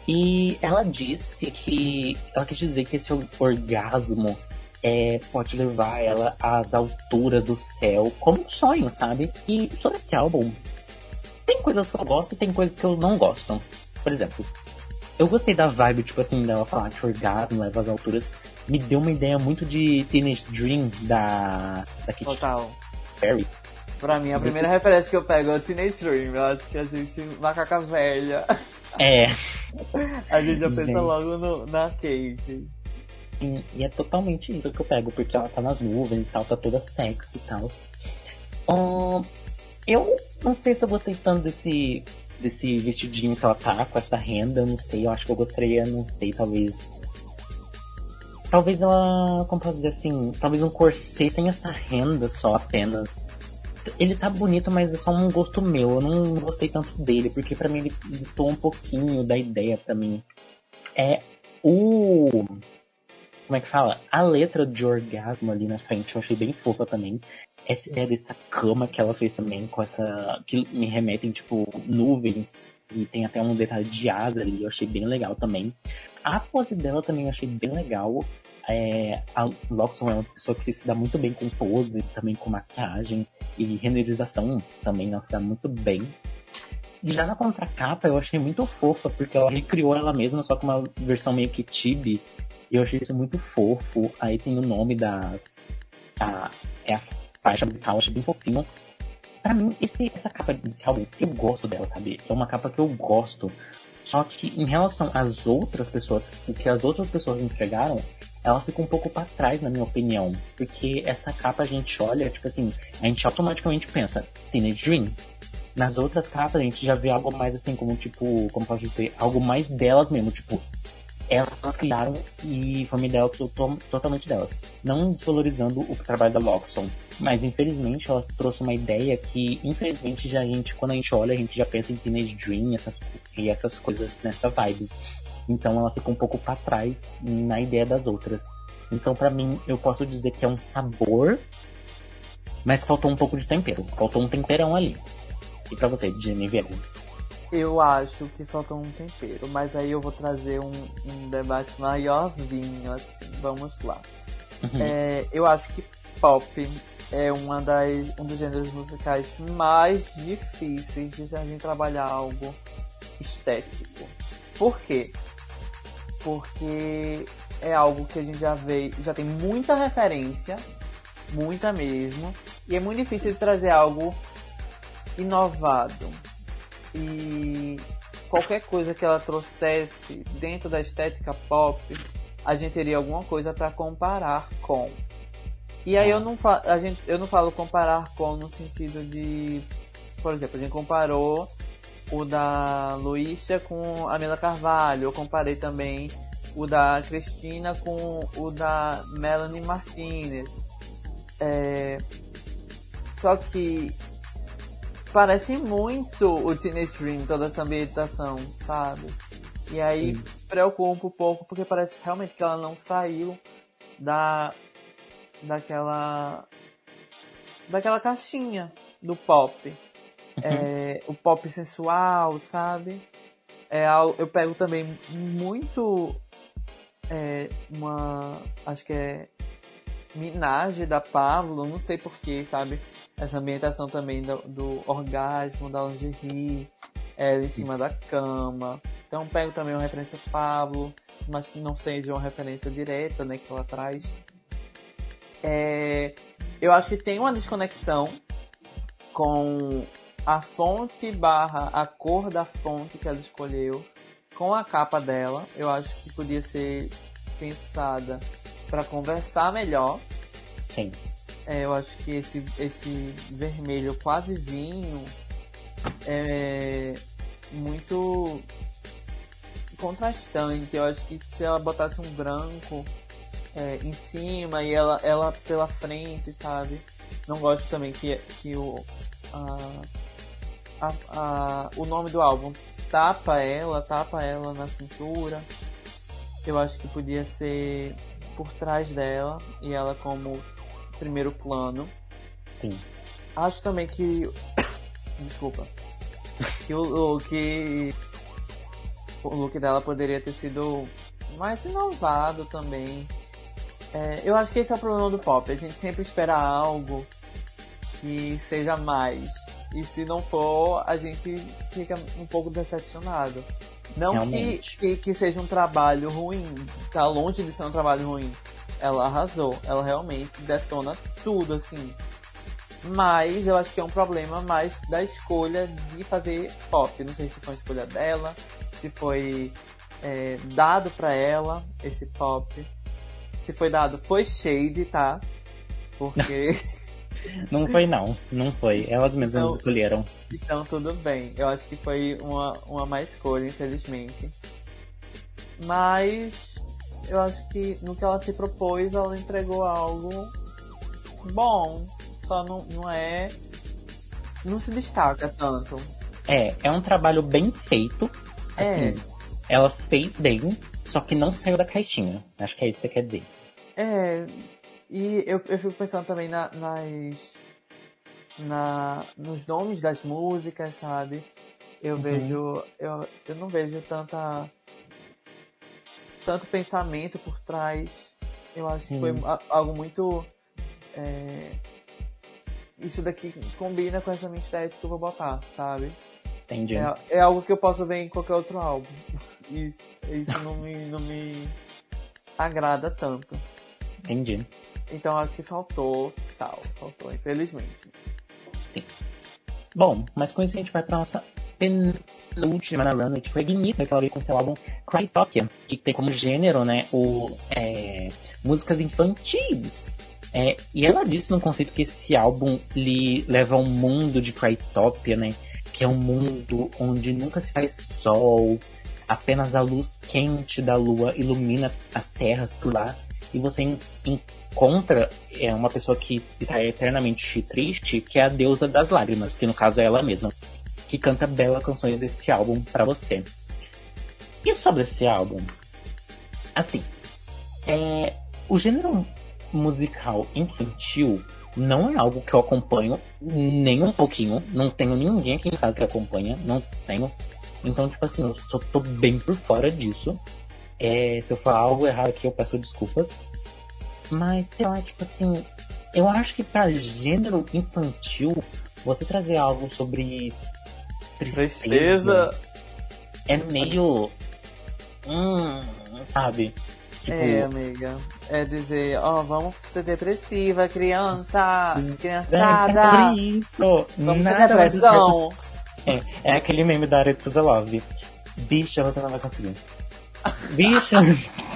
S1: E ela disse que. Ela quis dizer que esse orgasmo é, pode levar ela às alturas do céu como um sonho, sabe? E sobre esse álbum, tem coisas que eu gosto e tem coisas que eu não gosto. Por exemplo, eu gostei da vibe, tipo assim, dela falar que orgasmo leva às alturas. Me deu uma ideia muito de Teenage Dream da, da Katy
S2: Total.
S1: Perry.
S2: Pra mim, a primeira referência que eu pego é o Teenage Dream. Eu acho que a gente, macaca velha.
S1: É.
S2: a gente já pensa gente. logo no, na Kate.
S1: Sim, e é totalmente isso que eu pego, porque ela tá nas nuvens e tal, tá toda sexy e tal. Um, eu não sei se eu gostei tanto desse, desse vestidinho que ela tá, com essa renda, não sei, eu acho que eu gostaria, não sei, talvez. Talvez ela, como posso dizer assim, talvez um corset sem essa renda só apenas. Ele tá bonito, mas é só um gosto meu. Eu não gostei tanto dele, porque para mim ele distou um pouquinho da ideia para mim. É o como é que fala? A letra de orgasmo ali na frente eu achei bem fofa também. Essa ideia dessa cama que ela fez também, com essa. que me remetem, tipo, nuvens. E tem até um detalhe de asa ali, eu achei bem legal também. A pose dela também eu achei bem legal. É, a Loxon é uma pessoa que se dá muito bem com poses, também com maquiagem e renderização também, ela se dá muito bem. Já na contracapa eu achei muito fofa, porque ela recriou ela mesma, só com uma versão meio que tibi eu achei isso muito fofo. Aí tem o nome das. A, é a faixa musical, achei bem fofinho. Pra mim, esse, essa capa desse álbum, eu gosto dela, sabe? É uma capa que eu gosto. Só que em relação às outras pessoas, o que as outras pessoas entregaram, ela fica um pouco para trás, na minha opinião. Porque essa capa a gente olha, tipo assim, a gente automaticamente pensa, Teenage Dream. Nas outras capas a gente já vê algo mais assim, como tipo, como posso dizer, algo mais delas mesmo, tipo, elas criaram e foi uma ideia totalmente delas. Não desvalorizando o trabalho da Loxon, mas infelizmente ela trouxe uma ideia que, infelizmente, já a gente, quando a gente olha, a gente já pensa em Teenage Dream essas, e essas coisas nessa vibe. Então ela fica um pouco para trás na ideia das outras. Então, para mim, eu posso dizer que é um sabor, mas faltou um pouco de tempero. Faltou um temperão ali. E para você, Genevieve?
S2: Eu acho que faltou um tempero, mas aí eu vou trazer um, um debate maiorzinho, assim. Vamos lá. Uhum. É, eu acho que pop é uma das, um dos gêneros musicais mais difíceis de a gente trabalhar algo estético. Por quê? Porque é algo que a gente já vê, já tem muita referência, muita mesmo, e é muito difícil de trazer algo inovado. E qualquer coisa que ela trouxesse dentro da estética pop, a gente teria alguma coisa para comparar com. E aí eu não, falo, a gente, eu não falo comparar com no sentido de. Por exemplo, a gente comparou o da Luísa com a Mila Carvalho. Eu comparei também o da Cristina com o da Melanie Martinez. É... Só que parece muito o Teenage Dream, toda essa ambientação, sabe? E aí Sim. preocupa um pouco porque parece realmente que ela não saiu da daquela daquela caixinha do pop. Uhum. É, o pop sensual, sabe? É, eu pego também muito é, uma. Acho que é. Minage da Pablo, não sei porquê, sabe? Essa ambientação também do, do orgasmo, da lingerie, ela em cima da cama. Então pego também uma referência Pablo, mas que não seja uma referência direta, né, que ela traz. É, eu acho que tem uma desconexão com a fonte barra a cor da fonte que ela escolheu com a capa dela. Eu acho que podia ser pensada para conversar melhor.
S1: Sim.
S2: É, eu acho que esse, esse vermelho quase vinho é muito contrastante. Eu acho que se ela botasse um branco é, em cima e ela, ela pela frente, sabe? Não gosto também que, que o, a, a, a, o nome do álbum tapa ela, tapa ela na cintura. Eu acho que podia ser por trás dela e ela como primeiro plano.
S1: Sim.
S2: Acho também que. [coughs] Desculpa. Que o look. O look dela poderia ter sido mais inovado também. É, eu acho que esse é o problema do pop. A gente sempre espera algo que seja mais. E se não for, a gente fica um pouco decepcionado. Não que, que, que, seja um trabalho ruim, tá longe de ser um trabalho ruim. Ela arrasou, ela realmente detona tudo, assim. Mas eu acho que é um problema mais da escolha de fazer pop. Não sei se foi a escolha dela, se foi é, dado para ela esse pop se foi dado, foi shade, tá? Porque. [laughs]
S1: não foi não, não foi. Elas mesmas então, escolheram.
S2: Então tudo bem. Eu acho que foi uma, uma má escolha, infelizmente. Mas eu acho que no que ela se propôs, ela entregou algo bom. Só não, não é. Não se destaca tanto.
S1: É, é um trabalho bem feito. É. Assim, ela fez bem, só que não saiu da caixinha. Acho que é isso que você quer dizer.
S2: É, e eu, eu fico pensando também na, nas. Na, nos nomes das músicas, sabe? Eu uhum. vejo. Eu, eu não vejo tanta. Tanto pensamento por trás. Eu acho que foi algo muito. É, isso daqui combina com essa minha estética que eu vou botar, sabe?
S1: Entendi.
S2: É, é algo que eu posso ver em qualquer outro álbum. [laughs] E isso não me, não me agrada tanto.
S1: Entendi.
S2: Então acho que faltou sal. Faltou, infelizmente.
S1: Sim. Bom, mas com isso a gente vai pra nossa penúltima na runway, que foi Ignita, que ela veio com seu álbum Crytopia, que tem como gênero, né, o, é, músicas infantis. É, e ela disse no conceito que esse álbum lhe leva a um mundo de Crytopia, né, que é um mundo onde nunca se faz sol, apenas a luz quente da lua ilumina as terras por lá e você encontra é, uma pessoa que está eternamente triste, que é a deusa das lágrimas, que no caso é ela mesma, que canta belas canções desse álbum para você. E sobre esse álbum, assim, é, o gênero musical infantil não é algo que eu acompanho nem um pouquinho. Não tenho ninguém aqui em casa que acompanha, não tenho. Então, tipo assim, eu só tô bem por fora disso. É, se eu falar algo errado aqui, eu peço desculpas. Mas, sei lá, tipo assim, eu acho que pra gênero infantil, você trazer algo sobre tristeza, tristeza. é meio. Hum, sabe?
S2: Tipo, é, amiga. É dizer, ó, oh, vamos ser depressiva, criança, criançada.
S1: É isso.
S2: Vamos ter depressão.
S1: É, é aquele meme da Aretusa Love. Bicha, você não vai conseguir. Bicha.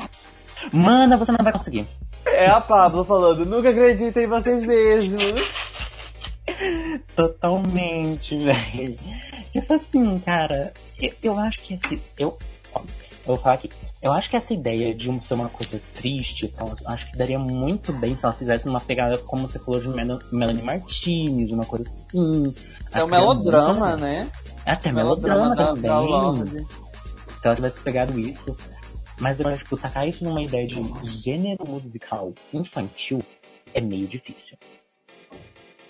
S1: [laughs] Mana, você não vai conseguir.
S2: É a Pablo falando, nunca acredita em vocês mesmos.
S1: Totalmente, [laughs] velho. Tipo assim, cara, eu, eu acho que esse. Eu, ó, eu vou falar aqui. Eu acho que essa ideia de ser uma coisa triste então, acho que daria muito bem se ela fizesse uma pegada, como você falou, de Melanie Martinez, uma coisa assim.
S2: É um melodrama, né?
S1: É até melodrama, melodrama também. Se ela tivesse pegado isso. Mas eu acho que tacar isso numa ideia de gênero musical infantil é meio difícil.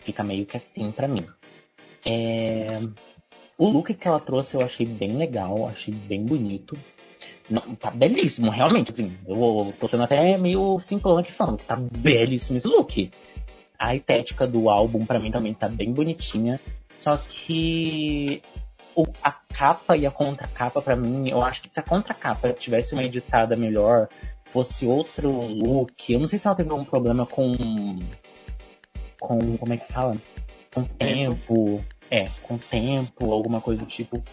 S1: Fica meio que assim para mim. É... O look que ela trouxe eu achei bem legal, achei bem bonito. Não, tá belíssimo, realmente, assim. Eu tô sendo até meio simplão aqui falando que tá belíssimo esse look. A estética do álbum para mim também tá bem bonitinha. Só que o, a capa e a contracapa para mim, eu acho que se a contracapa tivesse uma editada melhor, fosse outro look, eu não sei se ela teve algum problema com com como é que fala? Com tempo, é, com tempo, alguma coisa do tipo.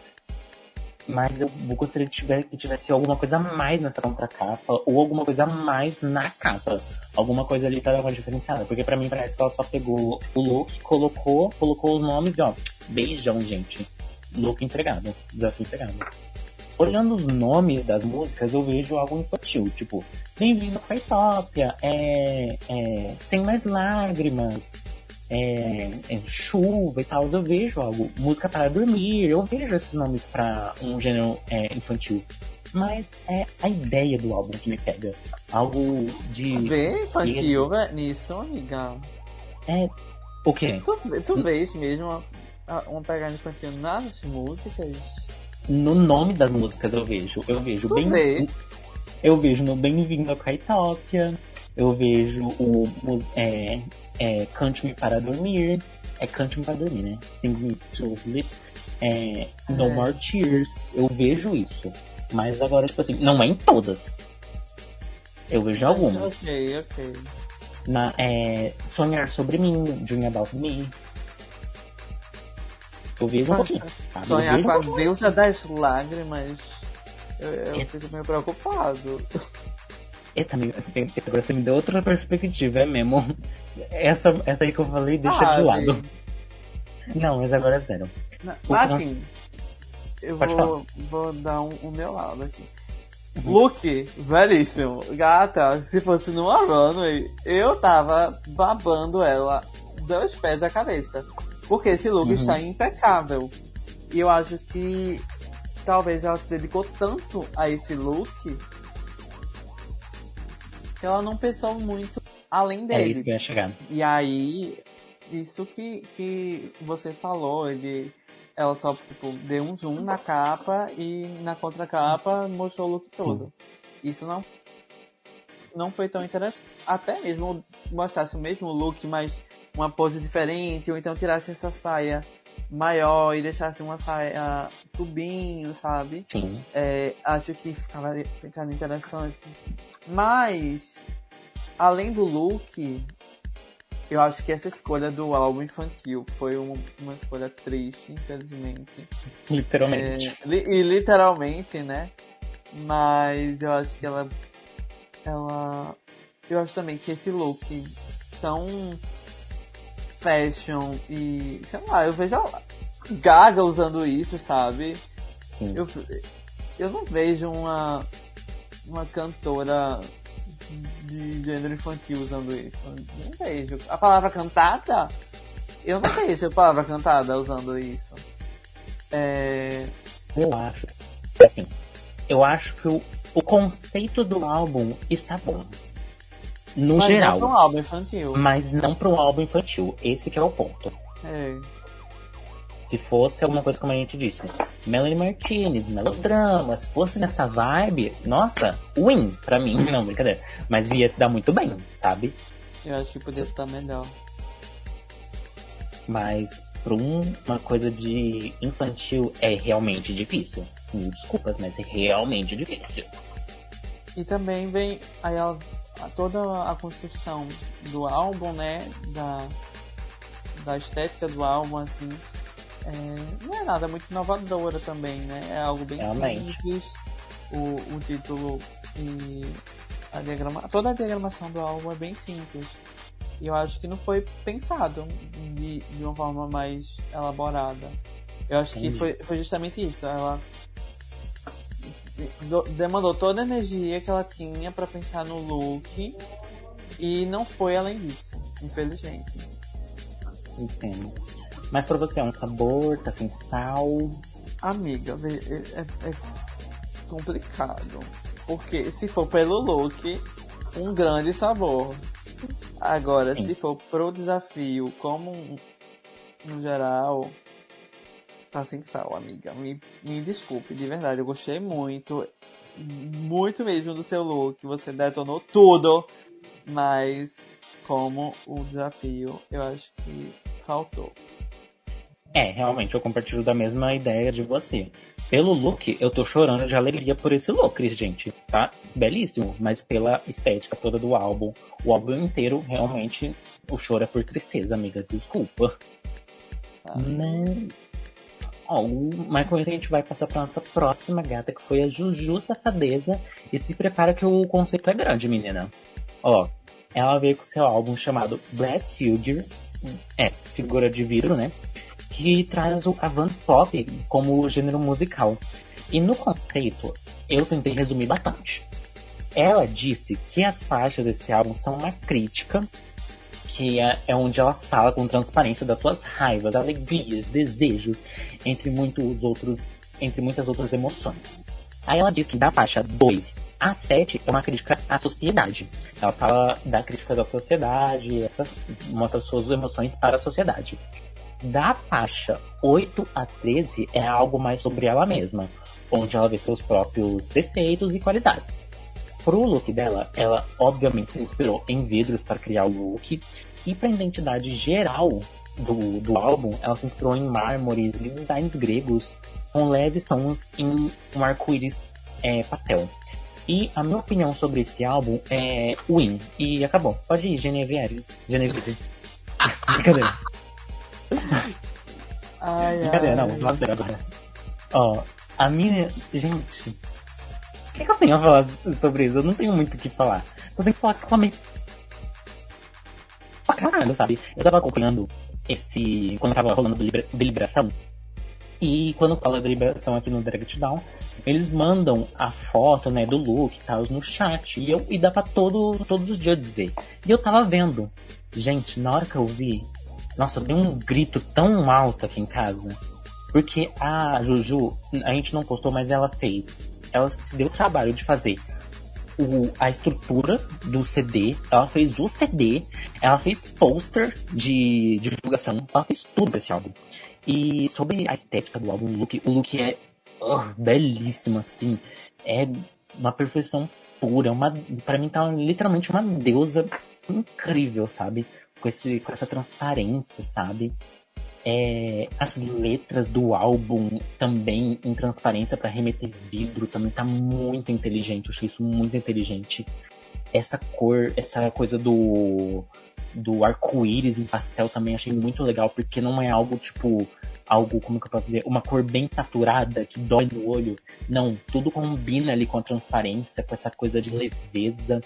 S1: Mas eu gostaria que tivesse alguma coisa a mais nessa contracapa, ou alguma coisa a mais na capa. Alguma coisa ali pra dar uma diferenciada. Porque para mim parece que ela só pegou o look, colocou, colocou os nomes e ó, beijão, gente. Look entregado, desafio entregado. Olhando os nomes das músicas, eu vejo algo infantil, tipo, Bem-vindo a Itópia, é, é, Sem Mais Lágrimas, é, é, chuva e tal, eu vejo algo, música para dormir, eu vejo esses nomes para um gênero é, infantil. Mas é a ideia do álbum que me pega. Algo de.
S2: Vê infantil que... nisso, amiga.
S1: É. O quê?
S2: Tu, tu vês mesmo uma, uma pegada infantil nas músicas?
S1: No nome das músicas eu vejo. Eu vejo
S2: tu
S1: bem.
S2: Vê?
S1: Eu vejo no Bem-vindo a Caetópia. Eu vejo o, o é, é Cante-me para dormir. É Cante-me para dormir, né? Sing Me to Sleep. É, no é. More Tears. Eu vejo isso. Mas agora, tipo assim, não é em todas. Eu vejo algumas.
S2: Ok, ok.
S1: Na, é, Sonhar sobre mim, Dream About Me. Eu vejo um pouquinho.
S2: Sabe? Sonhar com a deusa das lágrimas. Eu, eu é. fico meio preocupado.
S1: Eita, agora você me deu outra perspectiva, é mesmo. Essa, essa aí que eu falei deixa ah, de lado. Não, mas agora é zero.
S2: Não, assim, eu vou, vou dar um, o meu lado aqui. Uhum. Luke, velhíssimo. Gata, se fosse numa runway, eu tava babando ela dois pés da cabeça. Porque esse look uhum. está impecável. E eu acho que talvez ela se dedicou tanto a esse look ela não pensou muito além dele.
S1: É isso que eu ia chegar.
S2: E aí, isso que, que você falou, ele, ela só tipo, deu um zoom na capa e na contracapa mostrou o look todo. Sim. Isso não, não foi tão interessante. Até mesmo mostrasse o mesmo look, mas uma pose diferente, ou então tirasse essa saia maior e deixasse uma saia tubinho, sabe?
S1: Sim.
S2: É, acho que ficava, ficaria interessante. Mas, além do look, eu acho que essa escolha do álbum infantil foi uma, uma escolha triste, infelizmente.
S1: Literalmente.
S2: É, li, e literalmente, né? Mas eu acho que ela. Ela. Eu acho também que esse look tão fashion e. sei lá, eu vejo a Gaga usando isso, sabe?
S1: Sim.
S2: Eu, eu não vejo uma uma cantora de gênero infantil usando isso. Não vejo. A palavra cantada? Eu não vejo a palavra cantada usando isso. É...
S1: Eu acho. Assim, eu acho que o, o conceito do álbum está bom. No
S2: mas
S1: geral.
S2: Mas não para um álbum infantil.
S1: Mas não para um álbum infantil. Esse que é o ponto.
S2: É.
S1: Se fosse alguma coisa como a gente disse, Melanie Martinez, melodrama, se fosse nessa vibe, nossa, win pra mim, [laughs] não, brincadeira. Mas ia se dar muito bem, sabe?
S2: Eu acho que podia estar melhor.
S1: Mas pra um, uma coisa de infantil é realmente difícil. desculpas, mas é realmente difícil.
S2: E também vem aí a, a, toda a construção do álbum, né? Da, da estética do álbum, assim. É, não é nada muito inovadora também, né? É algo bem Realmente. simples. O, o título e a diagrama, toda a diagramação do álbum é bem simples. E eu acho que não foi pensado de, de uma forma mais elaborada. Eu acho que foi, foi justamente isso. Ela demandou toda a energia que ela tinha para pensar no look e não foi além disso, infelizmente.
S1: Entendo. Mas para você é um sabor, tá sem sal?
S2: Amiga, é, é, é complicado. Porque se for pelo look, um grande sabor. Agora, Sim. se for pro desafio, como no geral, tá sem sal, amiga. Me, me desculpe, de verdade, eu gostei muito. Muito mesmo do seu look. Você detonou tudo. Mas, como o desafio, eu acho que faltou.
S1: É, realmente, eu compartilho da mesma ideia de você. Pelo look, eu tô chorando de alegria por esse look, gente. Tá belíssimo, mas pela estética toda do álbum, o álbum inteiro, realmente, o choro é por tristeza, amiga. Desculpa. Ah. Né? Ó, mas com isso a gente vai passar pra nossa próxima gata, que foi a Juju Safadeza. E se prepara que o conceito é grande, menina. Ó, ela veio com seu álbum chamado Blast Figure. É, figura de vidro, né? que traz o avant pop como gênero musical. E no conceito, eu tentei resumir bastante. Ela disse que as faixas desse álbum são uma crítica, que é, é onde ela fala com transparência das suas raivas, alegrias, desejos, entre muitos outros, entre muitas outras emoções. Aí ela diz que da faixa 2 a 7 é uma crítica à sociedade. Ela fala da crítica da sociedade, essa, mostra suas emoções para a sociedade. Da faixa 8 a 13 é algo mais sobre ela mesma, onde ela vê seus próprios defeitos e qualidades. Pro look dela, ela obviamente se inspirou em vidros para criar o look, e para identidade geral do, do álbum, ela se inspirou em mármores e designs gregos com leves tons em um arco-íris é, pastel. E a minha opinião sobre esse álbum é win. E acabou. Pode ir, Genevieve. Genevieve. [laughs] Brincadeira.
S2: Ai,
S1: Brincadeira, ai. não, vamos ver agora. Ó, a minha. Gente. O que, que, eu tenho a falar sobre isso? Eu não tenho muito o que falar. Eu tenho que falar que eu amei. Pra caralho, sabe? Eu tava acompanhando esse. Quando tava rolando deliberação. E quando fala deliberação aqui no Direct Down, eles mandam a foto, né, do look e tal no chat. E, eu, e dá pra todo, todos os judges ver. E eu tava vendo. Gente, na hora que eu vi, nossa, deu um grito tão alto aqui em casa. Porque a Juju, a gente não postou, mas ela fez. Ela se deu o trabalho de fazer o, a estrutura do CD, ela fez o CD, ela fez pôster de, de divulgação, ela fez tudo pra esse álbum. E sobre a estética do álbum, o look, o look é uh, belíssimo, assim. É uma perfeição pura. Uma, pra mim tá literalmente uma deusa incrível, sabe? com, esse, com essa transparência, sabe? É, as letras do álbum também em transparência para remeter vidro também tá muito inteligente. Eu achei isso muito inteligente. Essa cor, essa coisa do do arco-íris em pastel também achei muito legal, porque não é algo tipo algo, como que eu posso dizer, uma cor bem saturada que dói no olho. Não, tudo combina ali com a transparência, com essa coisa de leveza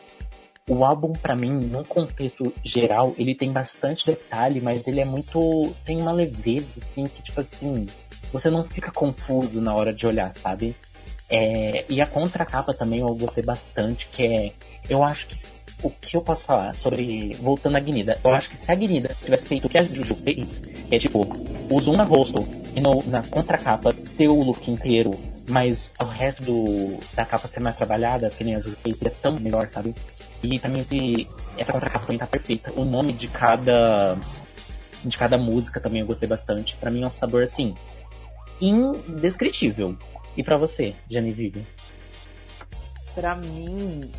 S1: o álbum para mim, num contexto geral, ele tem bastante detalhe, mas ele é muito tem uma leveza assim que tipo assim, você não fica confuso na hora de olhar, sabe? É, e a contracapa também eu gostei bastante, que é, eu acho que o que eu posso falar sobre voltando à Guinida, eu acho que se a Guinida tivesse feito o que a Juju fez, é tipo, o zoom na rosto e no, na contracapa ser o look inteiro, mas o resto do, da capa ser mais trabalhada, que nem a Juju fez, seria tão melhor, sabe? E também esse, essa contracapa também tá perfeita. O nome de cada de cada música também eu gostei bastante. Para mim é um sabor assim indescritível. E para você, Genevieve?
S2: Para mim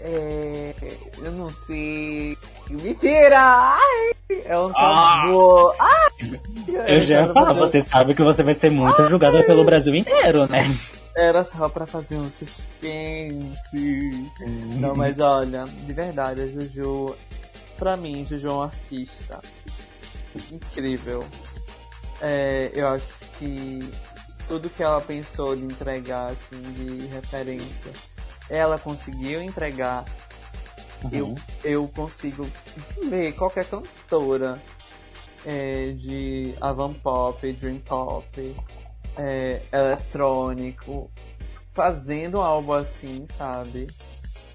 S2: é... eu não sei. Mentira! Ai! É um ah! sabor. Ah!
S1: Ai! Eu já ia falar, você sabe que você vai ser muito julgada pelo Brasil inteiro, né?
S2: Era só pra fazer um suspense. Não, mas olha, de verdade, a Juju, pra mim, Juju é um artista incrível. É, eu acho que tudo que ela pensou de entregar, assim, de referência, ela conseguiu entregar. Uhum. Eu, eu consigo ver qualquer cantora é, de avant pop, dream pop, é, eletrônico, fazendo álbum assim, sabe?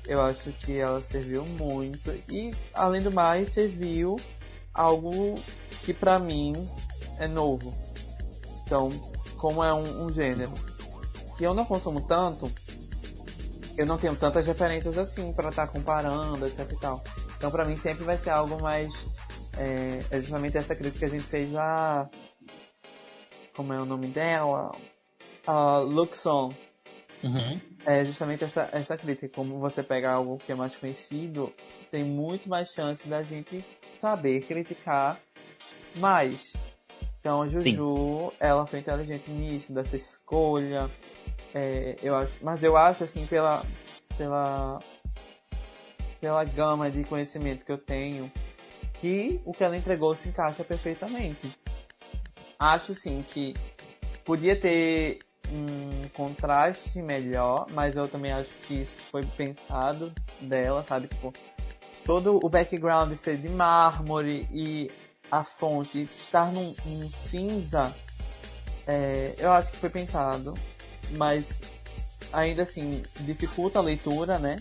S2: Eu acho que ela serviu muito e, além do mais, serviu algo que para mim é novo. Então, como é um, um, gênero que eu não consumo tanto, eu não tenho tantas referências assim para estar tá comparando, etc e tal. Então, para mim sempre vai ser algo mais é, é, justamente essa crítica que a gente fez a como é o nome dela? A Luxon. Uhum. É justamente essa, essa crítica. Como você pega algo que é mais conhecido, tem muito mais chance da gente saber criticar mais. Então a Juju, Sim. ela foi inteligente nisso, dessa escolha. É, eu acho, mas eu acho assim, pela, pela, pela gama de conhecimento que eu tenho, que o que ela entregou se encaixa perfeitamente. Acho sim que podia ter um contraste melhor, mas eu também acho que isso foi pensado dela, sabe? Tipo, todo o background ser de mármore e a fonte estar num, num cinza, é, eu acho que foi pensado, mas ainda assim dificulta a leitura, né?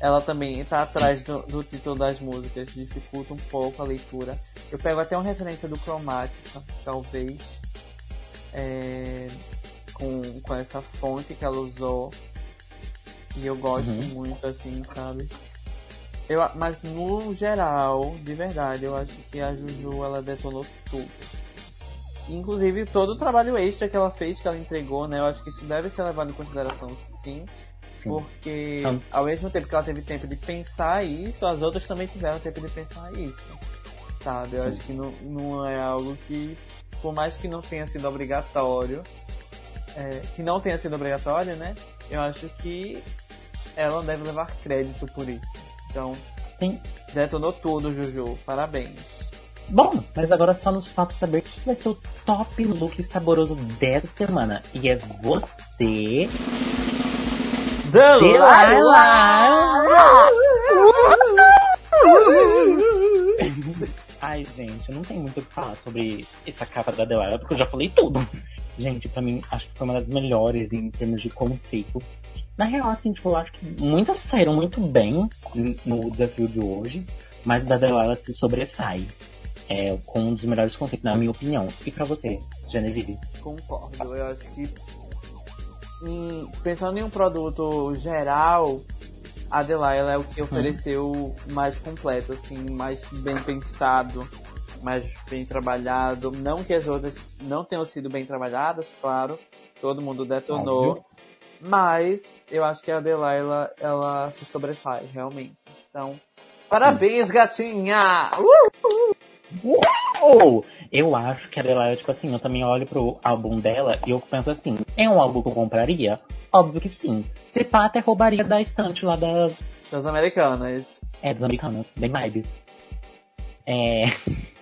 S2: Ela também está atrás do, do, título das músicas, dificulta um pouco a leitura. Eu pego até uma referência do Chromatica, talvez, é, com, com essa fonte que ela usou. E eu gosto uhum. muito, assim, sabe? Eu, mas no geral, de verdade, eu acho que a Juju ela detonou tudo. Inclusive todo o trabalho extra que ela fez, que ela entregou, né? Eu acho que isso deve ser levado em consideração sim. Sim. Porque então... ao mesmo tempo que ela teve tempo de pensar isso, as outras também tiveram tempo de pensar isso. Sabe? Eu sim. acho que não, não é algo que, por mais que não tenha sido obrigatório, é, que não tenha sido obrigatório, né? Eu acho que ela deve levar crédito por isso. Então,
S1: Sim.
S2: detonou tudo, Juju. Parabéns.
S1: Bom, mas agora só nos falta saber o que vai ser o top look saboroso dessa semana. E é você. Delilah! Ai, gente, eu não tenho muito o que falar sobre essa capa da Delilah, porque eu já falei tudo. Gente, pra mim, acho que foi uma das melhores em termos de conceito. Na real, assim, tipo, eu acho que muitas saíram muito bem no desafio de hoje, mas o da Delilah se sobressai. É, com um dos melhores conceitos, na minha opinião. E pra você, Genevieve?
S2: Concordo, eu acho que em, pensando em um produto geral, a Delilah é o que ofereceu hum. mais completo, assim, mais bem pensado, mais bem trabalhado. Não que as outras não tenham sido bem trabalhadas, claro, todo mundo detonou. Óbvio. Mas eu acho que a Delilah, ela se sobressai, realmente. Então, parabéns, gatinha!
S1: Uh! Eu acho que a Delilah, tipo assim, eu também olho pro álbum dela e eu penso assim, é um álbum que eu compraria? Óbvio que sim. Se pá, até roubaria da estante lá da...
S2: Das americanas.
S1: É, das americanas. Bem vibes. É...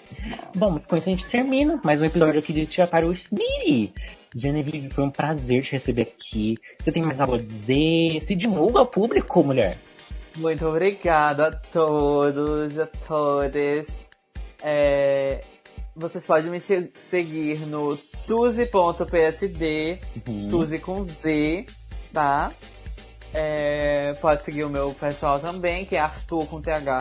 S1: [laughs] Bom, mas com isso a gente termina mais um episódio aqui de Tia para o Schmiri. Genevieve, foi um prazer te receber aqui. Você tem mais algo a dizer? Se divulga ao público, mulher.
S2: Muito obrigado a todos, a todas. É, vocês podem me seguir no tuzi.psd, uhum. tuzi com Z, tá? É, pode seguir o meu pessoal também, que é Arthur com th.jpeg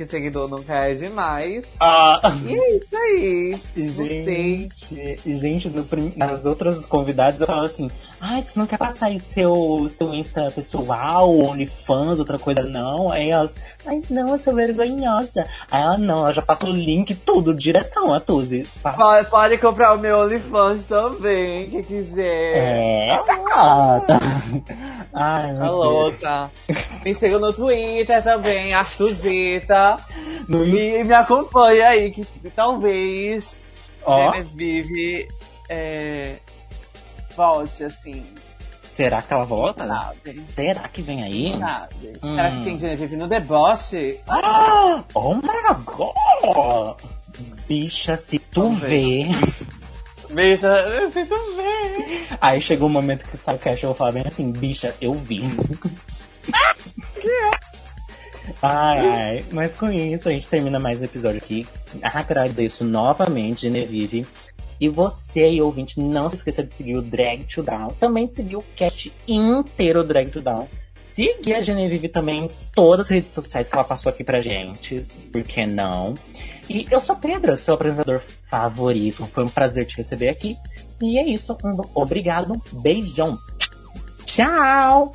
S2: que seguidor não quer demais. Ah. E é isso aí.
S1: Gente, gente nas outras convidadas eu falo assim, ai, você não quer passar aí seu, seu Insta pessoal, OnlyFans, outra coisa não? Aí elas, ai não, eu sou vergonhosa. Aí ela não, ela já passa o link tudo, diretão, a Tuzi.
S2: Pode, pode comprar o meu OnlyFans também, quem quiser.
S1: É, gata. [laughs]
S2: Ai, tá louca. Me siga no Twitter também, Artuzita. No... E me acompanha aí, que talvez oh. Vive é, volte, assim.
S1: Será que ela volta?
S2: Sabe?
S1: Será que vem aí?
S2: Sabe?
S1: Hum.
S2: Será que tem Genevieve no deboche?
S1: Ah, oh my god! Bicha, se tu
S2: Vamos
S1: vê.
S2: Veja, eu sinto bem.
S1: Aí chegou o momento que sabe o vou falar bem assim, bicha, eu vi. [laughs] Ai, ai, mas com isso a gente termina mais um episódio aqui. Agradeço novamente, Genevieve. E você aí, ouvinte, não se esqueça de seguir o Drag to Down. Também de seguir o cast inteiro Drag to Down. Seguir a Genevieve também em todas as redes sociais que ela passou aqui pra gente. Por que não? E eu sou Pedro, seu apresentador favorito. Foi um prazer te receber aqui. E é isso. Um obrigado. Beijão. Tchau!